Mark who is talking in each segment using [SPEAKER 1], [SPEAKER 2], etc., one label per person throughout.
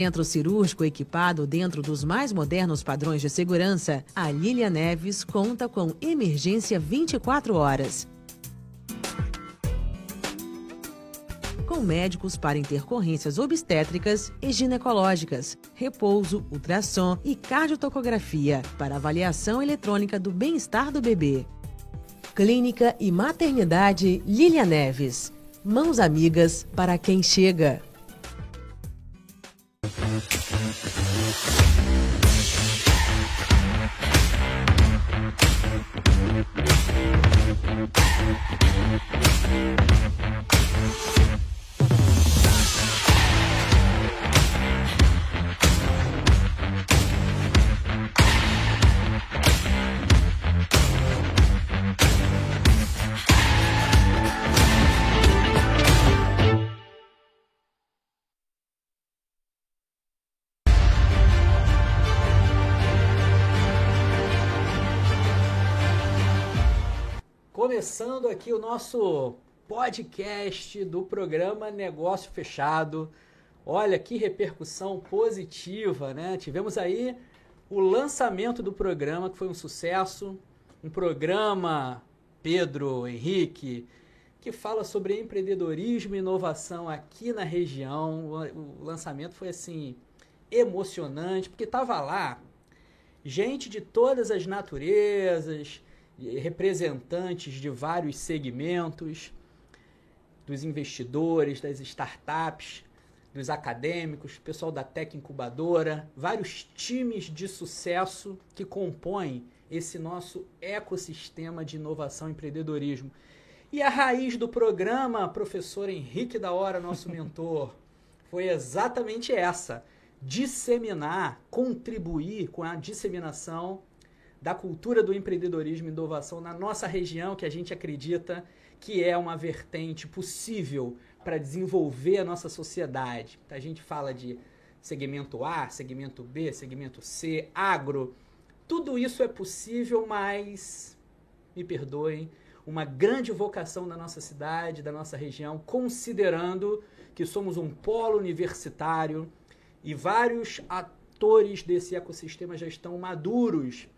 [SPEAKER 1] Centro cirúrgico equipado dentro dos mais modernos padrões de segurança, a Lilia Neves conta com emergência 24 horas. Com médicos para intercorrências obstétricas e ginecológicas, repouso, ultrassom e cardiotocografia para avaliação eletrônica do bem-estar do bebê. Clínica e Maternidade Lilia Neves. Mãos amigas para quem chega.
[SPEAKER 2] Começando aqui o nosso podcast do programa Negócio Fechado. Olha que repercussão positiva, né? Tivemos aí o lançamento do programa, que foi um sucesso. Um programa, Pedro, Henrique, que fala sobre empreendedorismo e inovação aqui na região. O lançamento foi assim emocionante, porque tava lá gente de todas as naturezas, representantes de vários segmentos, dos investidores, das startups, dos acadêmicos, pessoal da Tech Incubadora, vários times de sucesso que compõem esse nosso ecossistema de inovação e empreendedorismo. E a raiz do programa, professor Henrique da Hora, nosso mentor, foi exatamente essa: disseminar, contribuir com a disseminação da cultura do empreendedorismo e inovação na nossa região, que a gente acredita que é uma vertente possível para desenvolver a nossa sociedade. A gente fala de segmento A, segmento B, segmento C, agro. Tudo isso é possível, mas, me perdoem, uma grande vocação da nossa cidade, da nossa região, considerando que somos um polo universitário e vários atores desse ecossistema já estão maduros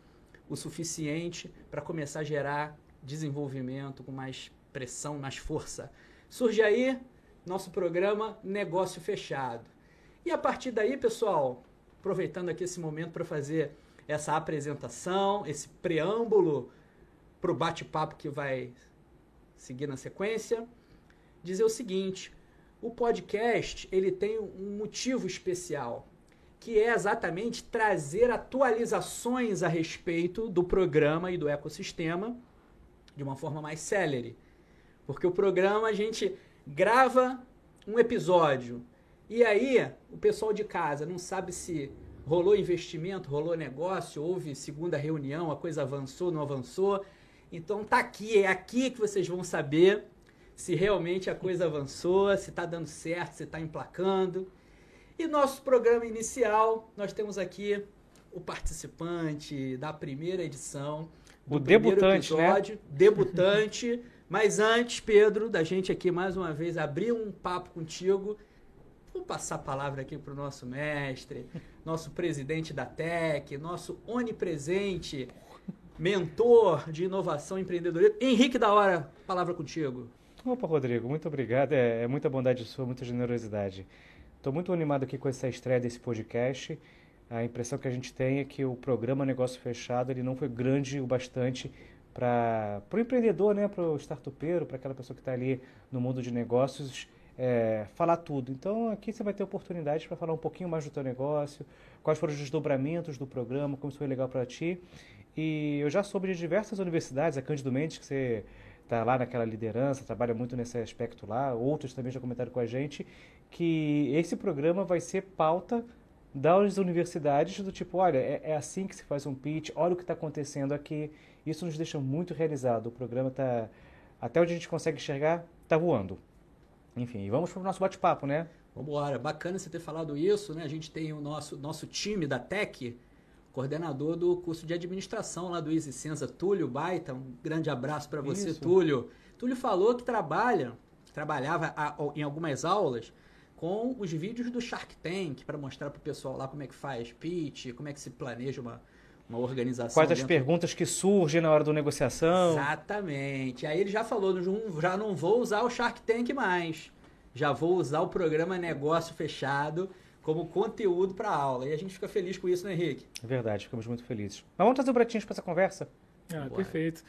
[SPEAKER 2] o suficiente para começar a gerar desenvolvimento com mais pressão, mais força. Surge aí nosso programa Negócio Fechado. E a partir daí, pessoal, aproveitando aqui esse momento para fazer essa apresentação, esse preâmbulo para o bate-papo que vai seguir na sequência, dizer o seguinte: o podcast ele tem um motivo especial que é exatamente trazer atualizações a respeito do programa e do ecossistema de uma forma mais célere. Porque o programa a gente grava um episódio e aí o pessoal de casa não sabe se rolou investimento, rolou negócio, houve segunda reunião, a coisa avançou, não avançou. Então tá aqui, é aqui que vocês vão saber se realmente a coisa avançou, se está dando certo, se está emplacando. E nosso programa inicial, nós temos aqui o participante da primeira edição.
[SPEAKER 3] o debutante,
[SPEAKER 2] né? episódio, né? Debutante. Mas antes, Pedro, da gente aqui mais uma vez abrir um papo contigo, vou passar a palavra aqui para o nosso mestre, nosso presidente da TEC, nosso onipresente mentor de inovação e empreendedorismo. Henrique da Hora, palavra contigo.
[SPEAKER 3] Opa, Rodrigo, muito obrigado. É, é muita bondade sua, muita generosidade. Estou muito animado aqui com essa estreia desse podcast. A impressão que a gente tem é que o programa Negócio Fechado ele não foi grande o bastante para o empreendedor, né, para o startupeiro, para aquela pessoa que está ali no mundo de negócios, é, falar tudo. Então aqui você vai ter oportunidade para falar um pouquinho mais do teu negócio, quais foram os desdobramentos do programa, como isso foi legal para ti. E eu já soube de diversas universidades, a Cândido Mendes, que você está lá naquela liderança, trabalha muito nesse aspecto lá, outros também já comentaram com a gente, que esse programa vai ser pauta das universidades do tipo, olha, é, é assim que se faz um pitch, olha o que está acontecendo aqui. Isso nos deixa muito realizado. O programa está, até onde a gente consegue enxergar, está voando. Enfim, vamos para o nosso bate-papo, né?
[SPEAKER 2] Vamos embora. Bacana você ter falado isso, né? A gente tem o nosso, nosso time da TEC, coordenador do curso de administração lá do Easy Senza, Túlio Baita. Um grande abraço para você, isso. Túlio. Túlio falou que trabalha, trabalhava em algumas aulas com os vídeos do Shark Tank para mostrar para o pessoal lá como é que faz pitch, como é que se planeja uma, uma organização.
[SPEAKER 3] Quais as perguntas que surgem na hora da negociação.
[SPEAKER 2] Exatamente. Aí ele já falou, já não vou usar o Shark Tank mais. Já vou usar o programa Negócio Fechado como conteúdo para aula. E a gente fica feliz com isso, né, Henrique?
[SPEAKER 3] É verdade, ficamos muito felizes. Mas vamos trazer o Bratinhos para essa conversa?
[SPEAKER 4] Ah, Bora. perfeito.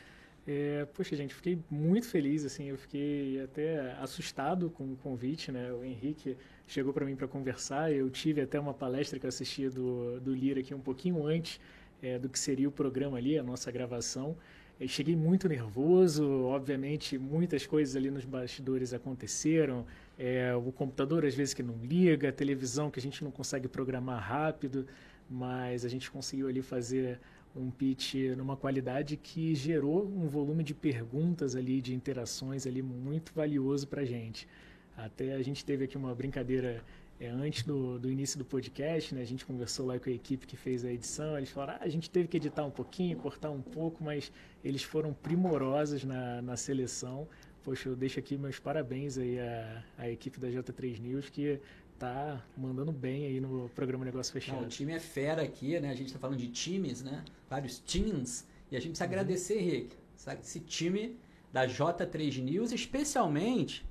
[SPEAKER 4] É, poxa, gente, fiquei muito feliz, assim, eu fiquei até assustado com o convite, né? O Henrique chegou para mim para conversar, eu tive até uma palestra que eu assisti do, do Lira aqui um pouquinho antes é, do que seria o programa ali, a nossa gravação. Eu cheguei muito nervoso, obviamente muitas coisas ali nos bastidores aconteceram, é, o computador às vezes que não liga, a televisão que a gente não consegue programar rápido, mas a gente conseguiu ali fazer um pitch numa qualidade que gerou um volume de perguntas ali, de interações ali muito valioso para a gente. Até a gente teve aqui uma brincadeira é, antes do, do início do podcast, né? A gente conversou lá com a equipe que fez a edição, eles falaram, ah, a gente teve que editar um pouquinho, cortar um pouco, mas eles foram primorosos na, na seleção. Poxa, eu deixo aqui meus parabéns aí à, à equipe da J3 News, que tá mandando bem aí no programa Negócio Fechado. Não,
[SPEAKER 2] o time é fera aqui, né? A gente está falando de times, né? Vários teams. E a gente precisa uhum. agradecer, Henrique, esse time da J3 News, especialmente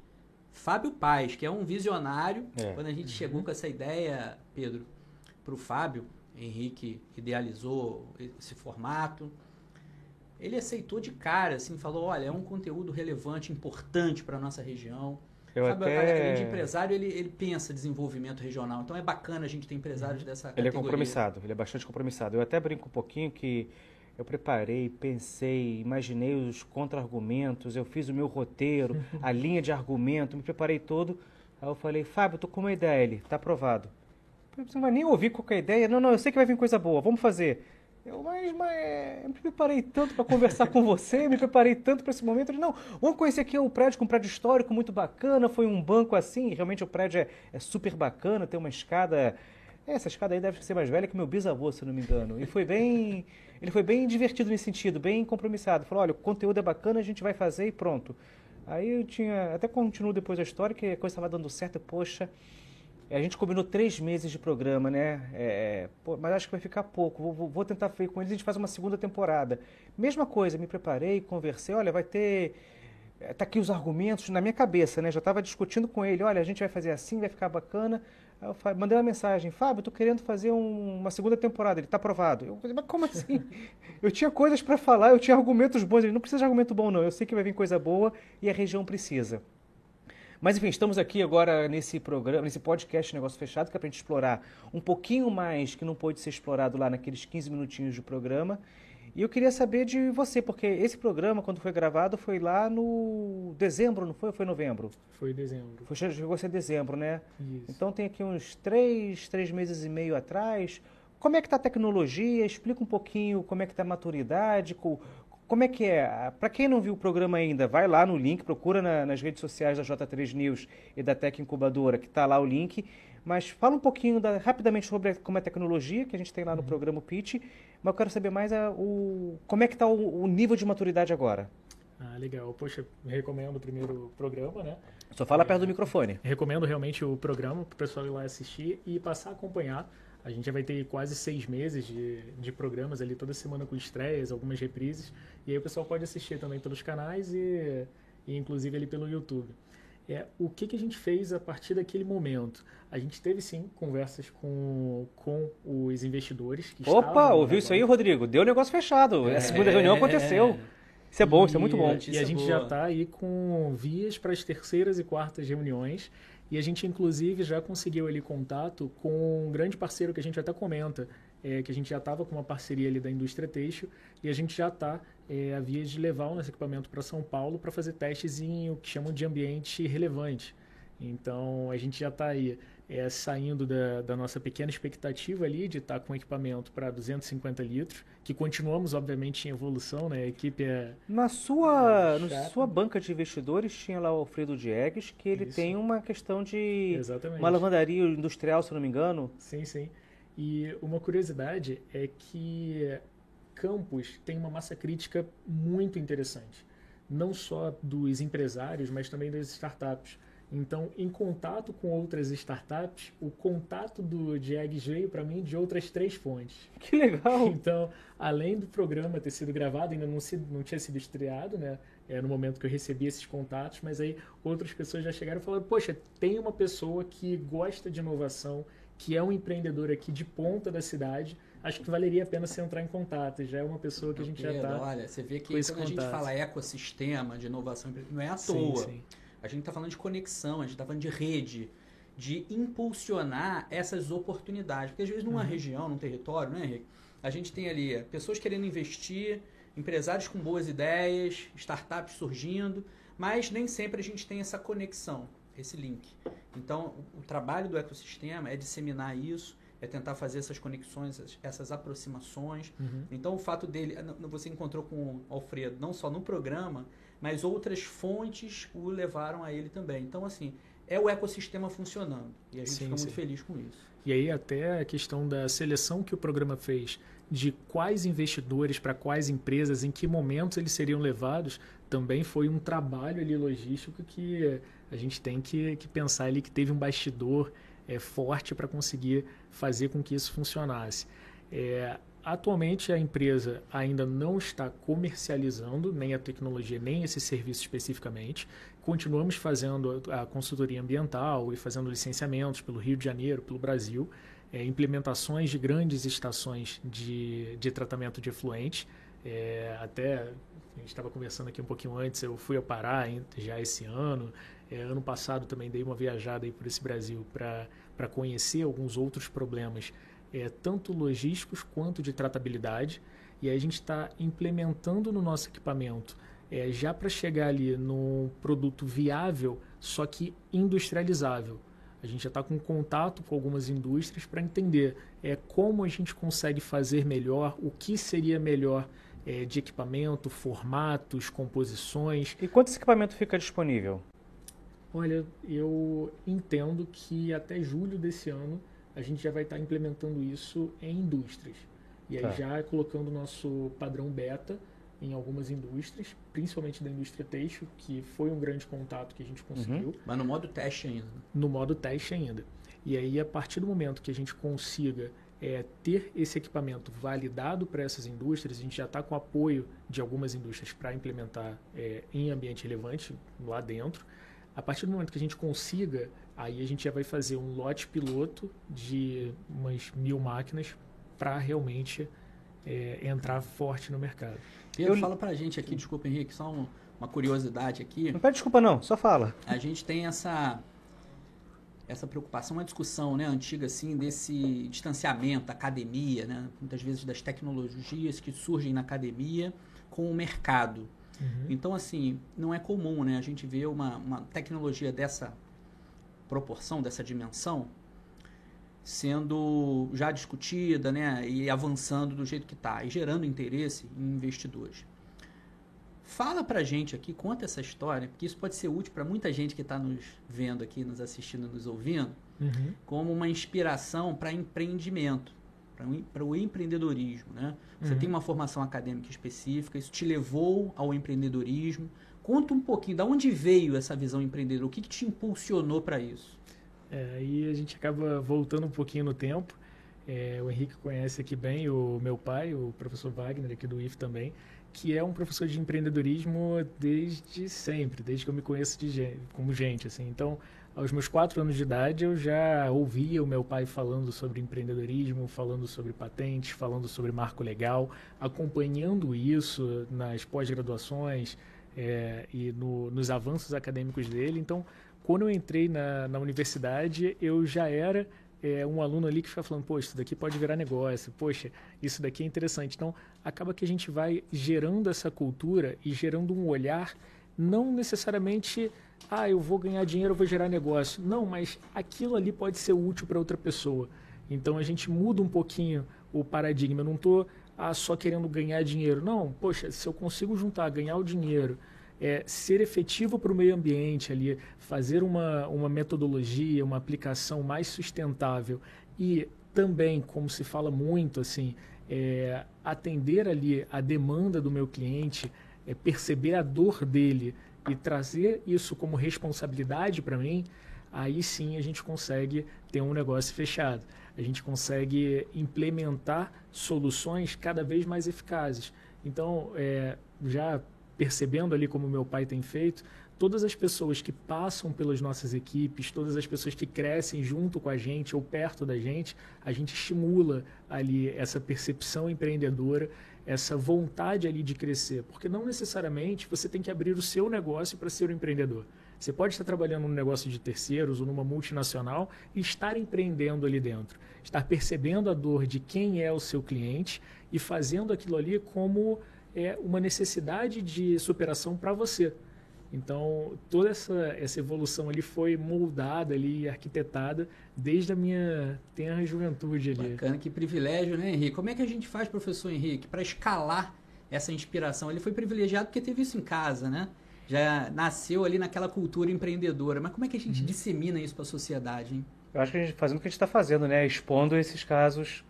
[SPEAKER 2] Fábio Paz, que é um visionário. É. Quando a gente uhum. chegou com essa ideia, Pedro, para o Fábio, Henrique idealizou esse formato. Ele aceitou de cara, assim, falou: olha, é um conteúdo relevante, importante para a nossa região. Eu Sabe, até... de empresário, ele, ele pensa desenvolvimento regional. Então é bacana a gente ter empresários uhum. dessa
[SPEAKER 3] categoria. Ele é compromissado, ele é bastante compromissado. Eu até brinco um pouquinho que eu preparei, pensei, imaginei os contra-argumentos, eu fiz o meu roteiro, a linha de argumento, me preparei todo. Aí eu falei, Fábio, tô com uma ideia. Ele, tá aprovado. Você não vai nem ouvir qualquer ideia. Não, não, eu sei que vai vir coisa boa, vamos fazer. Eu, mas, mas eu me preparei tanto para conversar com você, me preparei tanto para esse momento. Ele, não, vamos conhecer aqui um prédio com um prédio histórico muito bacana, foi um banco assim, realmente o prédio é, é super bacana, tem uma escada. É, essa escada aí deve ser mais velha que meu bisavô, se não me engano. E foi bem. Ele foi bem divertido nesse sentido, bem compromissado. Falou: olha, o conteúdo é bacana, a gente vai fazer e pronto. Aí eu tinha. Até continuo depois a história, que a coisa estava dando certo, poxa. É, a gente combinou três meses de programa, né? É, é, pô, mas acho que vai ficar pouco. Vou, vou tentar ver com eles. A gente faz uma segunda temporada. Mesma coisa, me preparei, conversei. Olha, vai ter. É, tá aqui os argumentos na minha cabeça, né? Já estava discutindo com ele. Olha, a gente vai fazer assim, vai ficar bacana. Aí eu mandei uma mensagem, Fábio, tô querendo fazer um, uma segunda temporada. Ele tá aprovado. Eu falei, mas como assim? eu tinha coisas para falar, eu tinha argumentos bons. Ele não precisa de argumento bom, não. Eu sei que vai vir coisa boa e a região precisa. Mas enfim, estamos aqui agora nesse programa, nesse podcast Negócio Fechado, que é para a gente explorar um pouquinho mais que não pôde ser explorado lá naqueles 15 minutinhos do programa. E eu queria saber de você, porque esse programa, quando foi gravado, foi lá no dezembro, não foi? Ou foi novembro?
[SPEAKER 4] Foi dezembro.
[SPEAKER 3] Foi, chegou a ser dezembro, né?
[SPEAKER 4] Isso.
[SPEAKER 3] Então tem aqui uns três, três meses e meio atrás. Como é que está a tecnologia? Explica um pouquinho como é que está a maturidade, como é que é? Para quem não viu o programa ainda, vai lá no link, procura na, nas redes sociais da J3 News e da Tec Incubadora, que está lá o link. Mas fala um pouquinho da, rapidamente sobre como é a tecnologia que a gente tem lá no uhum. programa Pitch. Mas eu quero saber mais a, o, como é que está o, o, nível de maturidade agora.
[SPEAKER 4] Ah, legal. Poxa, recomendo o primeiro programa, né?
[SPEAKER 3] Só fala é, perto do microfone.
[SPEAKER 4] Recomendo realmente o programa para o pessoal ir lá assistir e passar a acompanhar a gente já vai ter quase seis meses de, de programas ali, toda semana com estreias, algumas reprises. E aí o pessoal pode assistir também pelos canais e, e inclusive ali pelo YouTube. É, o que, que a gente fez a partir daquele momento? A gente teve sim conversas com, com os investidores que
[SPEAKER 3] Opa, ouviu isso aí, Rodrigo? Deu negócio fechado. É, a segunda reunião aconteceu. Isso é bom, e, isso é muito bom.
[SPEAKER 4] E a gente já está aí com vias para as terceiras e quartas reuniões. E a gente, inclusive, já conseguiu ali contato com um grande parceiro que a gente até comenta, é, que a gente já estava com uma parceria ali da indústria têxtil e a gente já está é, a via de levar o nosso equipamento para São Paulo para fazer testes em o que chamam de ambiente relevante. Então, a gente já está aí é, saindo da, da, nossa pequena expectativa ali de estar tá com equipamento para 250 litros, que continuamos, obviamente, em evolução, né? A equipe é...
[SPEAKER 3] Na sua, é na sua banca de investidores tinha lá o Alfredo Diegues, que ele Isso. tem uma questão de...
[SPEAKER 4] Exatamente.
[SPEAKER 3] Uma lavandaria industrial, se não me engano.
[SPEAKER 4] Sim, sim. E uma curiosidade é que Campos tem uma massa crítica muito interessante. Não só dos empresários, mas também das startups. Então, em contato com outras startups, o contato do Diegues veio para mim de outras três fontes.
[SPEAKER 3] Que legal!
[SPEAKER 4] Então, além do programa ter sido gravado, ainda não, se, não tinha sido estreado, né? É no momento que eu recebi esses contatos, mas aí outras pessoas já chegaram e falaram: Poxa, tem uma pessoa que gosta de inovação, que é um empreendedor aqui de ponta da cidade. Acho que valeria a pena você entrar em contato. Já é uma pessoa que a gente já está.
[SPEAKER 2] Olha, você vê que quando contato. a gente fala ecossistema de inovação, não é à toa. Sim, sim. A gente está falando de conexão, a gente está falando de rede, de impulsionar essas oportunidades. Porque às vezes numa uhum. região, num território, né, Henrique? A gente tem ali pessoas querendo investir, empresários com boas ideias, startups surgindo, mas nem sempre a gente tem essa conexão, esse link. Então, o, trabalho do ecossistema é disseminar isso, é tentar fazer essas conexões, essas aproximações. Uhum. Então, o fato dele, você encontrou com o Alfredo, não só no programa, mas outras fontes o levaram a ele também. Então, assim, é o ecossistema funcionando. E a gente sim, fica sim. muito feliz com isso.
[SPEAKER 4] E aí, até a questão da seleção que o programa fez de quais investidores para quais empresas, em que momentos eles seriam levados, também foi um trabalho ali logístico que a gente tem que, que pensar ali que teve um bastidor é, forte para conseguir fazer com que isso funcionasse. É, Atualmente a empresa ainda não está comercializando nem a tecnologia nem esse serviço especificamente. Continuamos fazendo a consultoria ambiental e fazendo licenciamentos pelo Rio de Janeiro, pelo Brasil, é, implementações de grandes estações de, de tratamento de efluente. É, até a gente estava conversando aqui um pouquinho antes, eu fui ao Pará já esse ano. É, ano passado também dei uma viajada aí por esse Brasil para conhecer alguns outros problemas é, tanto logísticos quanto de tratabilidade. E a gente está implementando no nosso equipamento é, já para chegar ali no produto viável, só que industrializável. A gente já está com contato com algumas indústrias para entender é, como a gente consegue fazer melhor, o que seria melhor é, de equipamento, formatos, composições.
[SPEAKER 3] E quanto esse equipamento fica disponível?
[SPEAKER 4] Olha, eu entendo que até julho desse ano a gente já vai estar implementando isso em indústrias. E aí tá. já colocando o nosso padrão beta em algumas indústrias, principalmente da indústria têxtil, que foi um grande contato que a gente conseguiu. Uhum.
[SPEAKER 2] Mas no modo teste ainda. Né?
[SPEAKER 4] No modo teste ainda. E aí, a partir do momento que a gente consiga é, ter esse equipamento validado para essas indústrias, a gente já está com apoio de algumas indústrias para implementar é, em ambiente relevante lá dentro. A partir do momento que a gente consiga Aí a gente já vai fazer um lote piloto de umas mil máquinas para realmente é, entrar forte no mercado.
[SPEAKER 2] Pedro, Eu... fala para a gente aqui, desculpa Henrique, só um, uma curiosidade aqui.
[SPEAKER 3] Não pede desculpa não, só fala.
[SPEAKER 2] A gente tem essa essa preocupação, uma discussão né, antiga assim desse distanciamento da academia, né, muitas vezes das tecnologias que surgem na academia com o mercado. Uhum. Então, assim, não é comum né, a gente ver uma, uma tecnologia dessa proporção, dessa dimensão, sendo já discutida né, e avançando do jeito que está, e gerando interesse em investidores. Fala pra gente aqui, conta essa história, porque isso pode ser útil para muita gente que está nos vendo aqui, nos assistindo, nos ouvindo, uhum. como uma inspiração para empreendimento, para o empreendedorismo. Né? Você uhum. tem uma formação acadêmica específica, isso te levou ao empreendedorismo. Conta um pouquinho, da onde veio essa visão empreendedora? O que, que te impulsionou para isso?
[SPEAKER 4] É, aí a gente acaba voltando um pouquinho no tempo. É, o Henrique conhece aqui bem o meu pai, o professor Wagner, aqui do IF também, que é um professor de empreendedorismo desde sempre, desde que eu me conheço de como gente. Assim. Então, aos meus quatro anos de idade, eu já ouvia o meu pai falando sobre empreendedorismo, falando sobre patentes, falando sobre marco legal, acompanhando isso nas pós-graduações, é, e no, nos avanços acadêmicos dele. Então, quando eu entrei na, na universidade, eu já era é, um aluno ali que fica falando, poxa, isso daqui pode virar negócio, poxa, isso daqui é interessante. Então, acaba que a gente vai gerando essa cultura e gerando um olhar, não necessariamente, ah, eu vou ganhar dinheiro, eu vou gerar negócio. Não, mas aquilo ali pode ser útil para outra pessoa. Então, a gente muda um pouquinho o paradigma. Eu não estou ah, só querendo ganhar dinheiro. Não, poxa, se eu consigo juntar, ganhar o dinheiro, é, ser efetivo para o meio ambiente ali, fazer uma, uma metodologia, uma aplicação mais sustentável e também, como se fala muito, assim, é, atender ali a demanda do meu cliente, é, perceber a dor dele e trazer isso como responsabilidade para mim, aí sim a gente consegue ter um negócio fechado. A gente consegue implementar soluções cada vez mais eficazes. Então, é, já percebendo ali como meu pai tem feito, todas as pessoas que passam pelas nossas equipes, todas as pessoas que crescem junto com a gente ou perto da gente, a gente estimula ali essa percepção empreendedora, essa vontade ali de crescer, porque não necessariamente você tem que abrir o seu negócio para ser um empreendedor. Você pode estar trabalhando num negócio de terceiros ou numa multinacional e estar empreendendo ali dentro, estar percebendo a dor de quem é o seu cliente e fazendo aquilo ali como é uma necessidade de superação para você. Então, toda essa, essa evolução ali foi moldada ali, arquitetada desde a minha tenra juventude ali.
[SPEAKER 2] Bacana, que privilégio, né, Henrique? Como é que a gente faz, professor Henrique, para escalar essa inspiração? Ele foi privilegiado porque teve isso em casa, né? já nasceu ali naquela cultura empreendedora. Mas como é que a gente uhum. dissemina isso para a sociedade, hein?
[SPEAKER 3] Eu acho que a gente fazendo o que a gente está fazendo, né? Expondo esses casos,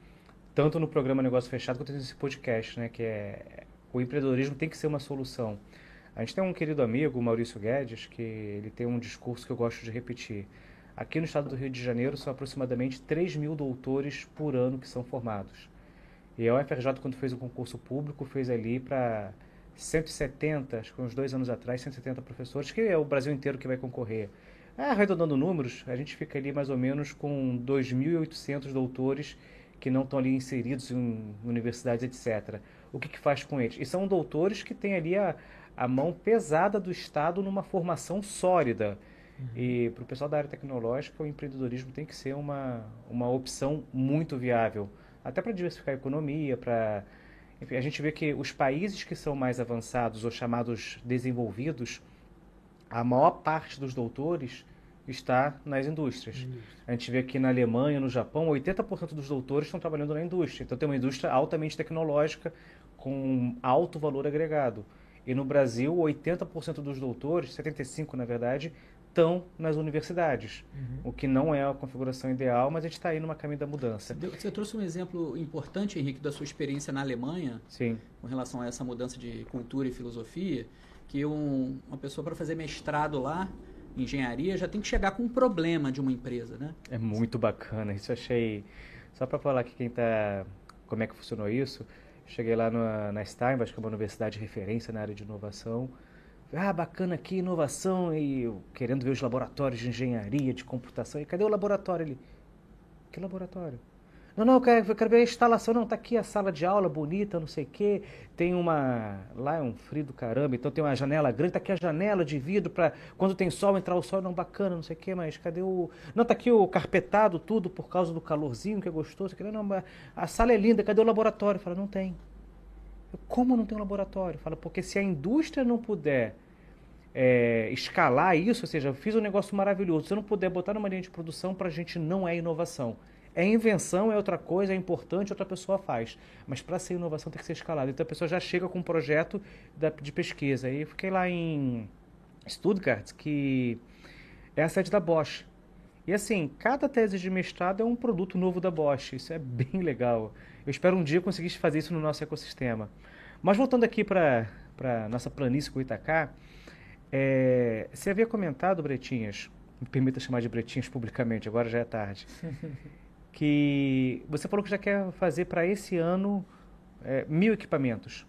[SPEAKER 3] tanto no programa Negócio Fechado quanto nesse podcast, né? Que é o empreendedorismo tem que ser uma solução. A gente tem um querido amigo, Maurício Guedes, que ele tem um discurso que eu gosto de repetir. Aqui no estado do Rio de Janeiro são aproximadamente 3 mil doutores por ano que são formados. E a UFRJ, quando fez o concurso público, fez ali para 170, acho que uns dois anos atrás, 170 professores, que é o Brasil inteiro que vai concorrer. Ah, arredondando números, a gente fica ali mais ou menos com 2.800 doutores que não estão ali inseridos em universidades, etc. O que, que faz com eles? E são doutores que têm ali a, a mão pesada do Estado numa formação sólida. Uhum. E para o pessoal da área tecnológica, o empreendedorismo tem que ser uma, uma opção muito viável. Até para diversificar a economia, para a gente vê que os países que são mais avançados ou chamados desenvolvidos, a maior parte dos doutores está nas indústrias. A gente vê que na Alemanha, no Japão, 80% dos doutores estão trabalhando na indústria. Então tem uma indústria altamente tecnológica com alto valor agregado. E no Brasil, 80% dos doutores, 75% na verdade, estão nas universidades, uhum. o que não é a configuração ideal, mas a gente está aí numa caminho da mudança.
[SPEAKER 2] Você trouxe um exemplo importante, Henrique, da sua experiência na Alemanha,
[SPEAKER 3] Sim.
[SPEAKER 2] com relação a essa mudança de cultura e filosofia, que um, uma pessoa para fazer mestrado lá, engenharia, já tem que chegar com um problema de uma empresa, né?
[SPEAKER 3] É muito bacana, isso achei... Só para falar aqui quem está... como é que funcionou isso, cheguei lá na, na Steinbach, que é uma universidade de referência na área de inovação, ah, bacana aqui, inovação, e eu querendo ver os laboratórios de engenharia, de computação. E cadê o laboratório ali? Que laboratório? Não, não, eu quero, eu quero ver a instalação. Não, tá aqui a sala de aula bonita, não sei o quê. Tem uma. Lá é um frio do caramba, então tem uma janela grande. Tá aqui a janela de vidro para quando tem sol entrar o sol. Não, bacana, não sei o quê, mas cadê o. Não, tá aqui o carpetado, tudo por causa do calorzinho que é gostoso. Não, não, a sala é linda, cadê o laboratório? Fala, não tem. Como não tem um laboratório? Fala, porque se a indústria não puder é, escalar isso, ou seja, eu fiz um negócio maravilhoso, se eu não puder botar numa linha de produção, para a gente não é inovação. É invenção, é outra coisa, é importante, outra pessoa faz. Mas para ser inovação tem que ser escalado. Então a pessoa já chega com um projeto de pesquisa. E eu fiquei lá em Stuttgart, que é a sede da Bosch. E assim, cada tese de mestrado é um produto novo da Bosch. Isso é bem legal. Eu espero um dia conseguir fazer isso no nosso ecossistema. Mas voltando aqui para a nossa planície com Itacá, é, você havia comentado, Bretinhas, me permita chamar de Bretinhas publicamente, agora já é tarde, que você falou que já quer fazer para esse ano é, mil equipamentos.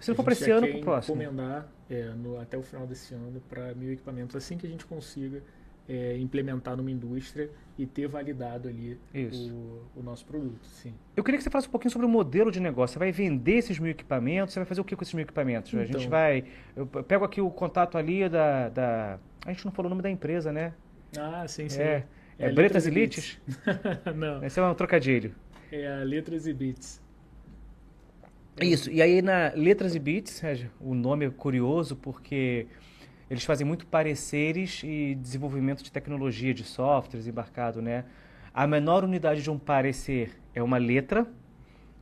[SPEAKER 3] Se não for para esse ano, para o próximo.
[SPEAKER 4] encomendar é, no, até o final desse ano para mil equipamentos, assim que a gente consiga é, implementar numa indústria e ter validado ali o, o, nosso produto, sim.
[SPEAKER 3] Eu queria que você falasse um pouquinho sobre o modelo de negócio. Você vai vender esses mil equipamentos? Você vai fazer o que com esses mil equipamentos? Então, a gente então. vai... Eu pego aqui o contato ali da, da... A gente não falou o nome da empresa, né?
[SPEAKER 4] Ah, sim, sim.
[SPEAKER 3] É, é, é Bretas Elites?
[SPEAKER 4] não.
[SPEAKER 3] Esse é um trocadilho.
[SPEAKER 4] É a Letras e Bits.
[SPEAKER 3] Isso, e aí na Letras e Bits, o nome é curioso porque eles fazem muito pareceres e desenvolvimento de tecnologia, de softwares embarcado, né? A menor unidade de um parecer é uma letra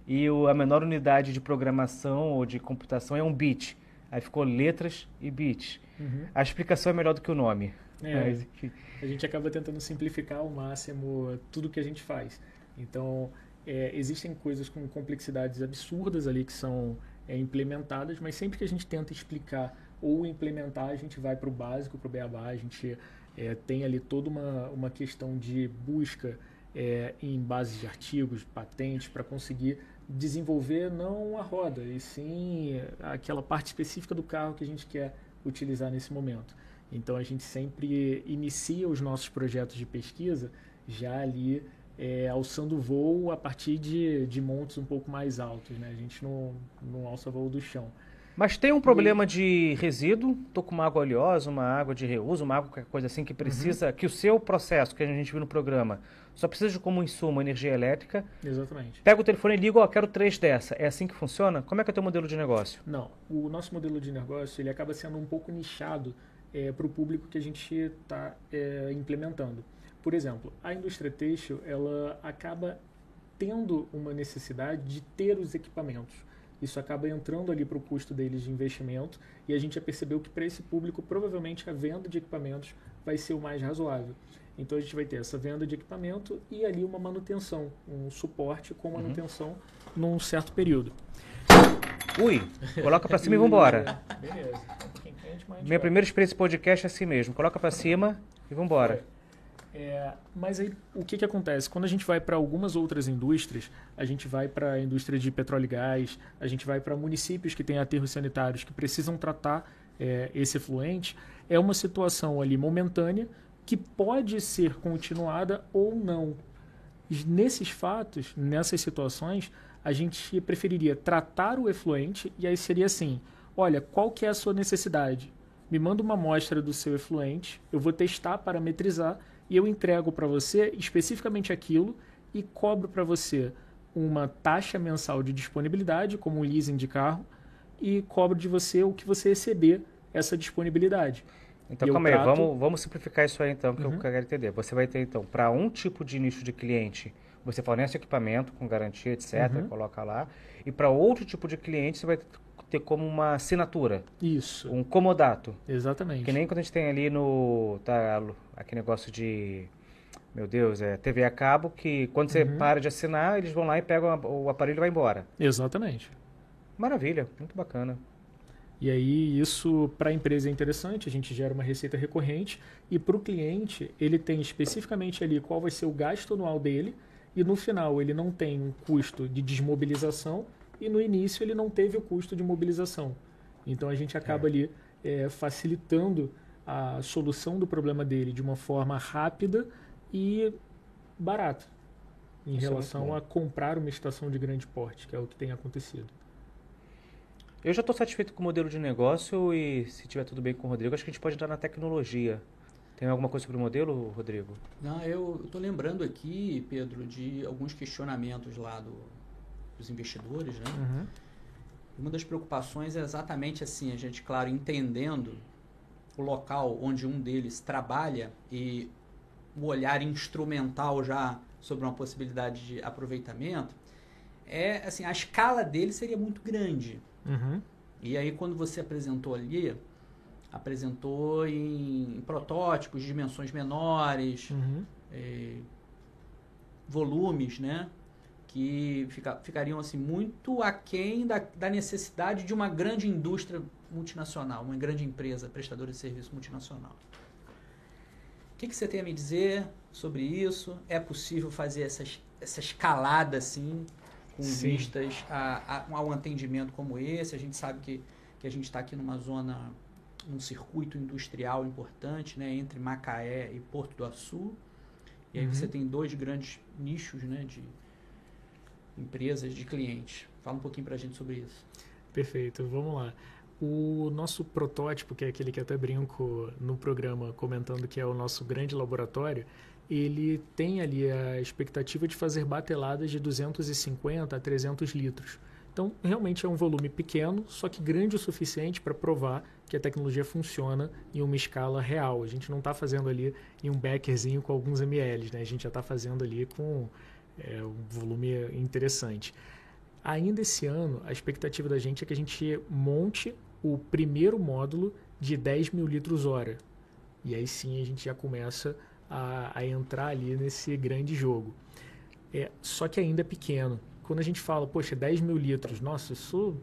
[SPEAKER 3] e a menor unidade de programação ou de computação é um bit. Aí ficou letras e bits. Uhum. A explicação é melhor do que o nome.
[SPEAKER 4] É, Mas, a gente acaba tentando simplificar ao máximo tudo que a gente faz. Então, é, existem coisas com complexidades absurdas ali que são é, implementadas, mas sempre que a gente tenta explicar ou implementar, a gente vai para o básico, para o beabá, a gente é, tem ali toda uma, uma questão de busca é, em bases de artigos, patentes, para conseguir desenvolver não a roda, e sim aquela parte específica do carro que a gente quer utilizar nesse momento. Então a gente sempre inicia os nossos projetos de pesquisa já ali é, alçando voo a partir de, de montes um pouco mais altos. Né? A gente não, não alça voo do chão.
[SPEAKER 3] Mas tem um problema e... de resíduo, estou com uma água oleosa, uma água de reuso, uma água qualquer coisa assim que precisa, uhum. que o seu processo que a gente viu no programa só precisa de como insumo energia elétrica.
[SPEAKER 4] Exatamente.
[SPEAKER 3] Pega o telefone e liga, ó, quero três dessa. É assim que funciona? Como é que é o teu modelo de negócio?
[SPEAKER 4] Não, o nosso modelo de negócio ele acaba sendo um pouco nichado é, para o público que a gente está é, implementando. Por exemplo, a indústria têxtil ela acaba tendo uma necessidade de ter os equipamentos. Isso acaba entrando ali para o custo deles de investimento e a gente já percebeu que para esse público provavelmente a venda de equipamentos vai ser o mais razoável. Então a gente vai ter essa venda de equipamento e ali uma manutenção, um suporte com uhum. manutenção uhum. num certo período.
[SPEAKER 3] Ui, coloca para cima e vambora. Beleza. Minha primeira experiência podcast é assim mesmo. Coloca para cima e vambora.
[SPEAKER 4] É, mas aí o que, que acontece? Quando a gente vai para algumas outras indústrias, a gente vai para a indústria de petróleo e gás, a gente vai para municípios que têm aterros sanitários que precisam tratar é, esse efluente, é uma situação ali momentânea que pode ser continuada ou não. Nesses fatos, nessas situações, a gente preferiria tratar o efluente e aí seria assim: olha, qual que é a sua necessidade? Me manda uma amostra do seu efluente, eu vou testar, parametrizar e eu entrego para você especificamente aquilo e cobro para você uma taxa mensal de disponibilidade, como um leasing de carro, e cobro de você o que você receber essa disponibilidade.
[SPEAKER 3] Então, calma trato... aí, vamos, vamos simplificar isso aí então, que uhum. eu quero entender. Você vai ter, então, para um tipo de nicho de cliente, você fornece equipamento com garantia, etc., uhum. coloca lá. E para outro tipo de cliente, você vai ter como uma assinatura.
[SPEAKER 4] Isso.
[SPEAKER 3] Um comodato.
[SPEAKER 4] Exatamente.
[SPEAKER 3] Que nem quando a gente tem ali no. Tá, aquele negócio de. Meu Deus, é TV a cabo, que quando você uhum. para de assinar, eles vão lá e pegam o aparelho e vai embora.
[SPEAKER 4] Exatamente.
[SPEAKER 3] Maravilha, muito bacana.
[SPEAKER 4] E aí isso para a empresa é interessante, a gente gera uma receita recorrente e para o cliente ele tem especificamente ali qual vai ser o gasto anual dele e no final ele não tem um custo de desmobilização e no início ele não teve o custo de mobilização. Então a gente acaba é. ali é, facilitando a solução do problema dele de uma forma rápida e barata em Isso relação é a comprar uma estação de grande porte, que é o que tem acontecido.
[SPEAKER 3] Eu já estou satisfeito com o modelo de negócio e se tiver tudo bem com o Rodrigo, acho que a gente pode entrar na tecnologia. Tem alguma coisa sobre o modelo, Rodrigo?
[SPEAKER 2] Não, eu estou lembrando aqui, Pedro, de alguns questionamentos lá do, dos investidores, né? Uhum. Uma das preocupações é exatamente assim, a gente, claro, entendendo o local onde um deles trabalha e o olhar instrumental já sobre uma possibilidade de aproveitamento, é assim, a escala dele seria muito grande. Uhum. E aí quando você apresentou ali, apresentou em protótipos, dimensões menores, uhum. é, volumes, né? Que fica, ficariam assim muito aquém da, da necessidade de uma grande indústria multinacional, uma grande empresa prestadora de serviço multinacional. O que, que você tem a me dizer sobre isso? É possível fazer essa, essa escalada assim, com Sim. vistas a, a, a, um atendimento como esse? A gente sabe que, que a gente está aqui numa zona, num circuito industrial importante, né, entre Macaé e Porto do Açu. E aí uhum. você tem dois grandes nichos né, de, empresas, de clientes. Fala um pouquinho para a gente sobre isso.
[SPEAKER 4] Perfeito, vamos lá. O nosso protótipo, que é aquele que até brinco no programa comentando que é o nosso grande laboratório, ele tem ali a expectativa de fazer bateladas de 250 a 300 litros. Então, realmente é um volume pequeno, só que grande o suficiente para provar que a tecnologia funciona em uma escala real. A gente não está fazendo ali em um beckerzinho com alguns ml, né? a gente já está fazendo ali com é um volume interessante. Ainda esse ano, a expectativa da gente é que a gente monte o primeiro módulo de 10 mil litros hora. E aí sim a gente já começa a, a entrar ali nesse grande jogo. É, só que ainda é pequeno. Quando a gente fala, poxa, 10 mil litros, nossa, isso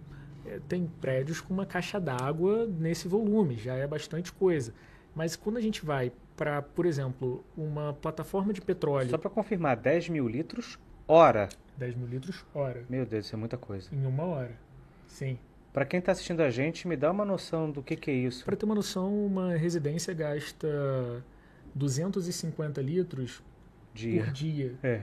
[SPEAKER 4] é, tem prédios com uma caixa d'água nesse volume, já é bastante coisa. Mas quando a gente vai para, por exemplo, uma plataforma de petróleo.
[SPEAKER 3] Só para confirmar, 10 mil litros hora.
[SPEAKER 4] 10 mil litros hora.
[SPEAKER 3] Meu Deus, isso é muita coisa.
[SPEAKER 4] Em uma hora. Sim.
[SPEAKER 3] Para quem está assistindo a gente, me dá uma noção do que, que é isso.
[SPEAKER 4] Para ter uma noção, uma residência gasta 250 litros dia. por dia.
[SPEAKER 3] É.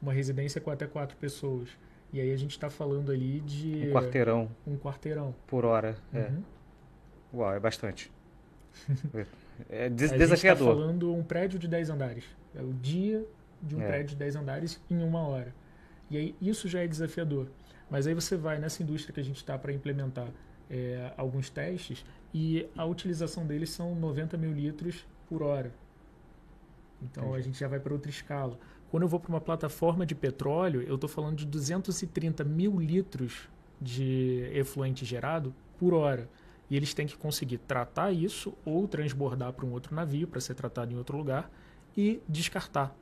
[SPEAKER 4] Uma residência com até quatro pessoas. E aí a gente está falando ali de...
[SPEAKER 3] Um quarteirão.
[SPEAKER 4] Um quarteirão.
[SPEAKER 3] Por hora, é. uhum. Uau, é bastante. é des
[SPEAKER 4] a
[SPEAKER 3] desafiador. Gente está
[SPEAKER 4] falando um prédio de 10 andares. É o dia de um é. prédio de 10 andares em uma hora. E aí isso já é desafiador. Mas aí você vai nessa indústria que a gente está para implementar é, alguns testes e a utilização deles são 90 mil litros por hora. Então Entendi. a gente já vai para outra escala. Quando eu vou para uma plataforma de petróleo, eu estou falando de 230 mil litros de efluente gerado por hora. E eles têm que conseguir tratar isso ou transbordar para um outro navio para ser tratado em outro lugar e descartar.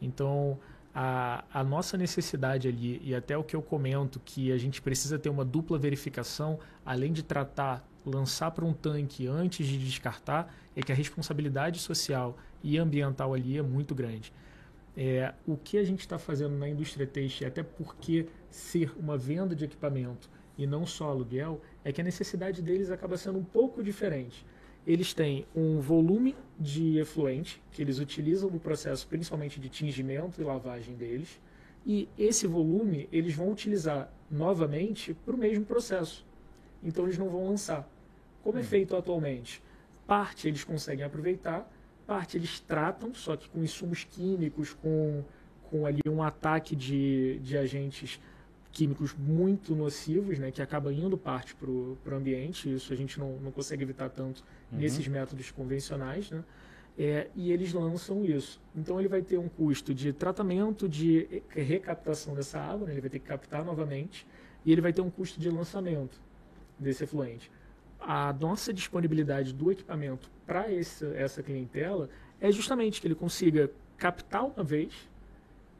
[SPEAKER 4] Então, a, a nossa necessidade ali, e até o que eu comento, que a gente precisa ter uma dupla verificação, além de tratar, lançar para um tanque antes de descartar, é que a responsabilidade social e ambiental ali é muito grande. É, o que a gente está fazendo na indústria têxtil, até porque ser uma venda de equipamento e não só aluguel, é que a necessidade deles acaba sendo um pouco diferente eles têm um volume de efluente que eles utilizam no processo principalmente de tingimento e lavagem deles, e esse volume eles vão utilizar novamente para o mesmo processo. Então eles não vão lançar. Como é hum. feito atualmente? Parte eles conseguem aproveitar, parte eles tratam, só que com insumos químicos, com, com ali um ataque de, de agentes químicos muito nocivos, né, que acaba indo parte para o ambiente. Isso a gente não, não consegue evitar tanto uhum. nesses métodos convencionais. Né? É, e eles lançam isso. Então ele vai ter um custo de tratamento, de recaptação dessa água, né? ele vai ter que captar novamente, e ele vai ter um custo de lançamento desse efluente. A nossa disponibilidade do equipamento para essa clientela é justamente que ele consiga captar uma vez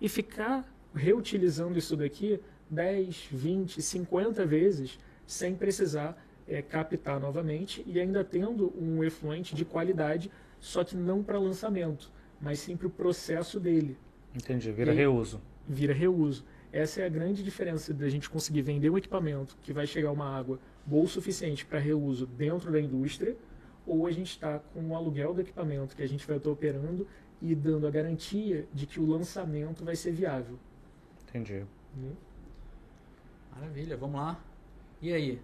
[SPEAKER 4] e ficar reutilizando isso daqui 10, 20, 50 vezes sem precisar é, captar novamente e ainda tendo um efluente de qualidade, só que não para lançamento, mas sim para o processo dele.
[SPEAKER 3] Entendi, vira e reuso.
[SPEAKER 4] Vira reuso. Essa é a grande diferença da gente conseguir vender um equipamento que vai chegar uma água boa o suficiente para reuso dentro da indústria, ou a gente está com o aluguel do equipamento que a gente vai estar operando e dando a garantia de que o lançamento vai ser viável.
[SPEAKER 3] Entendi. Hum.
[SPEAKER 2] Maravilha, vamos lá. E aí?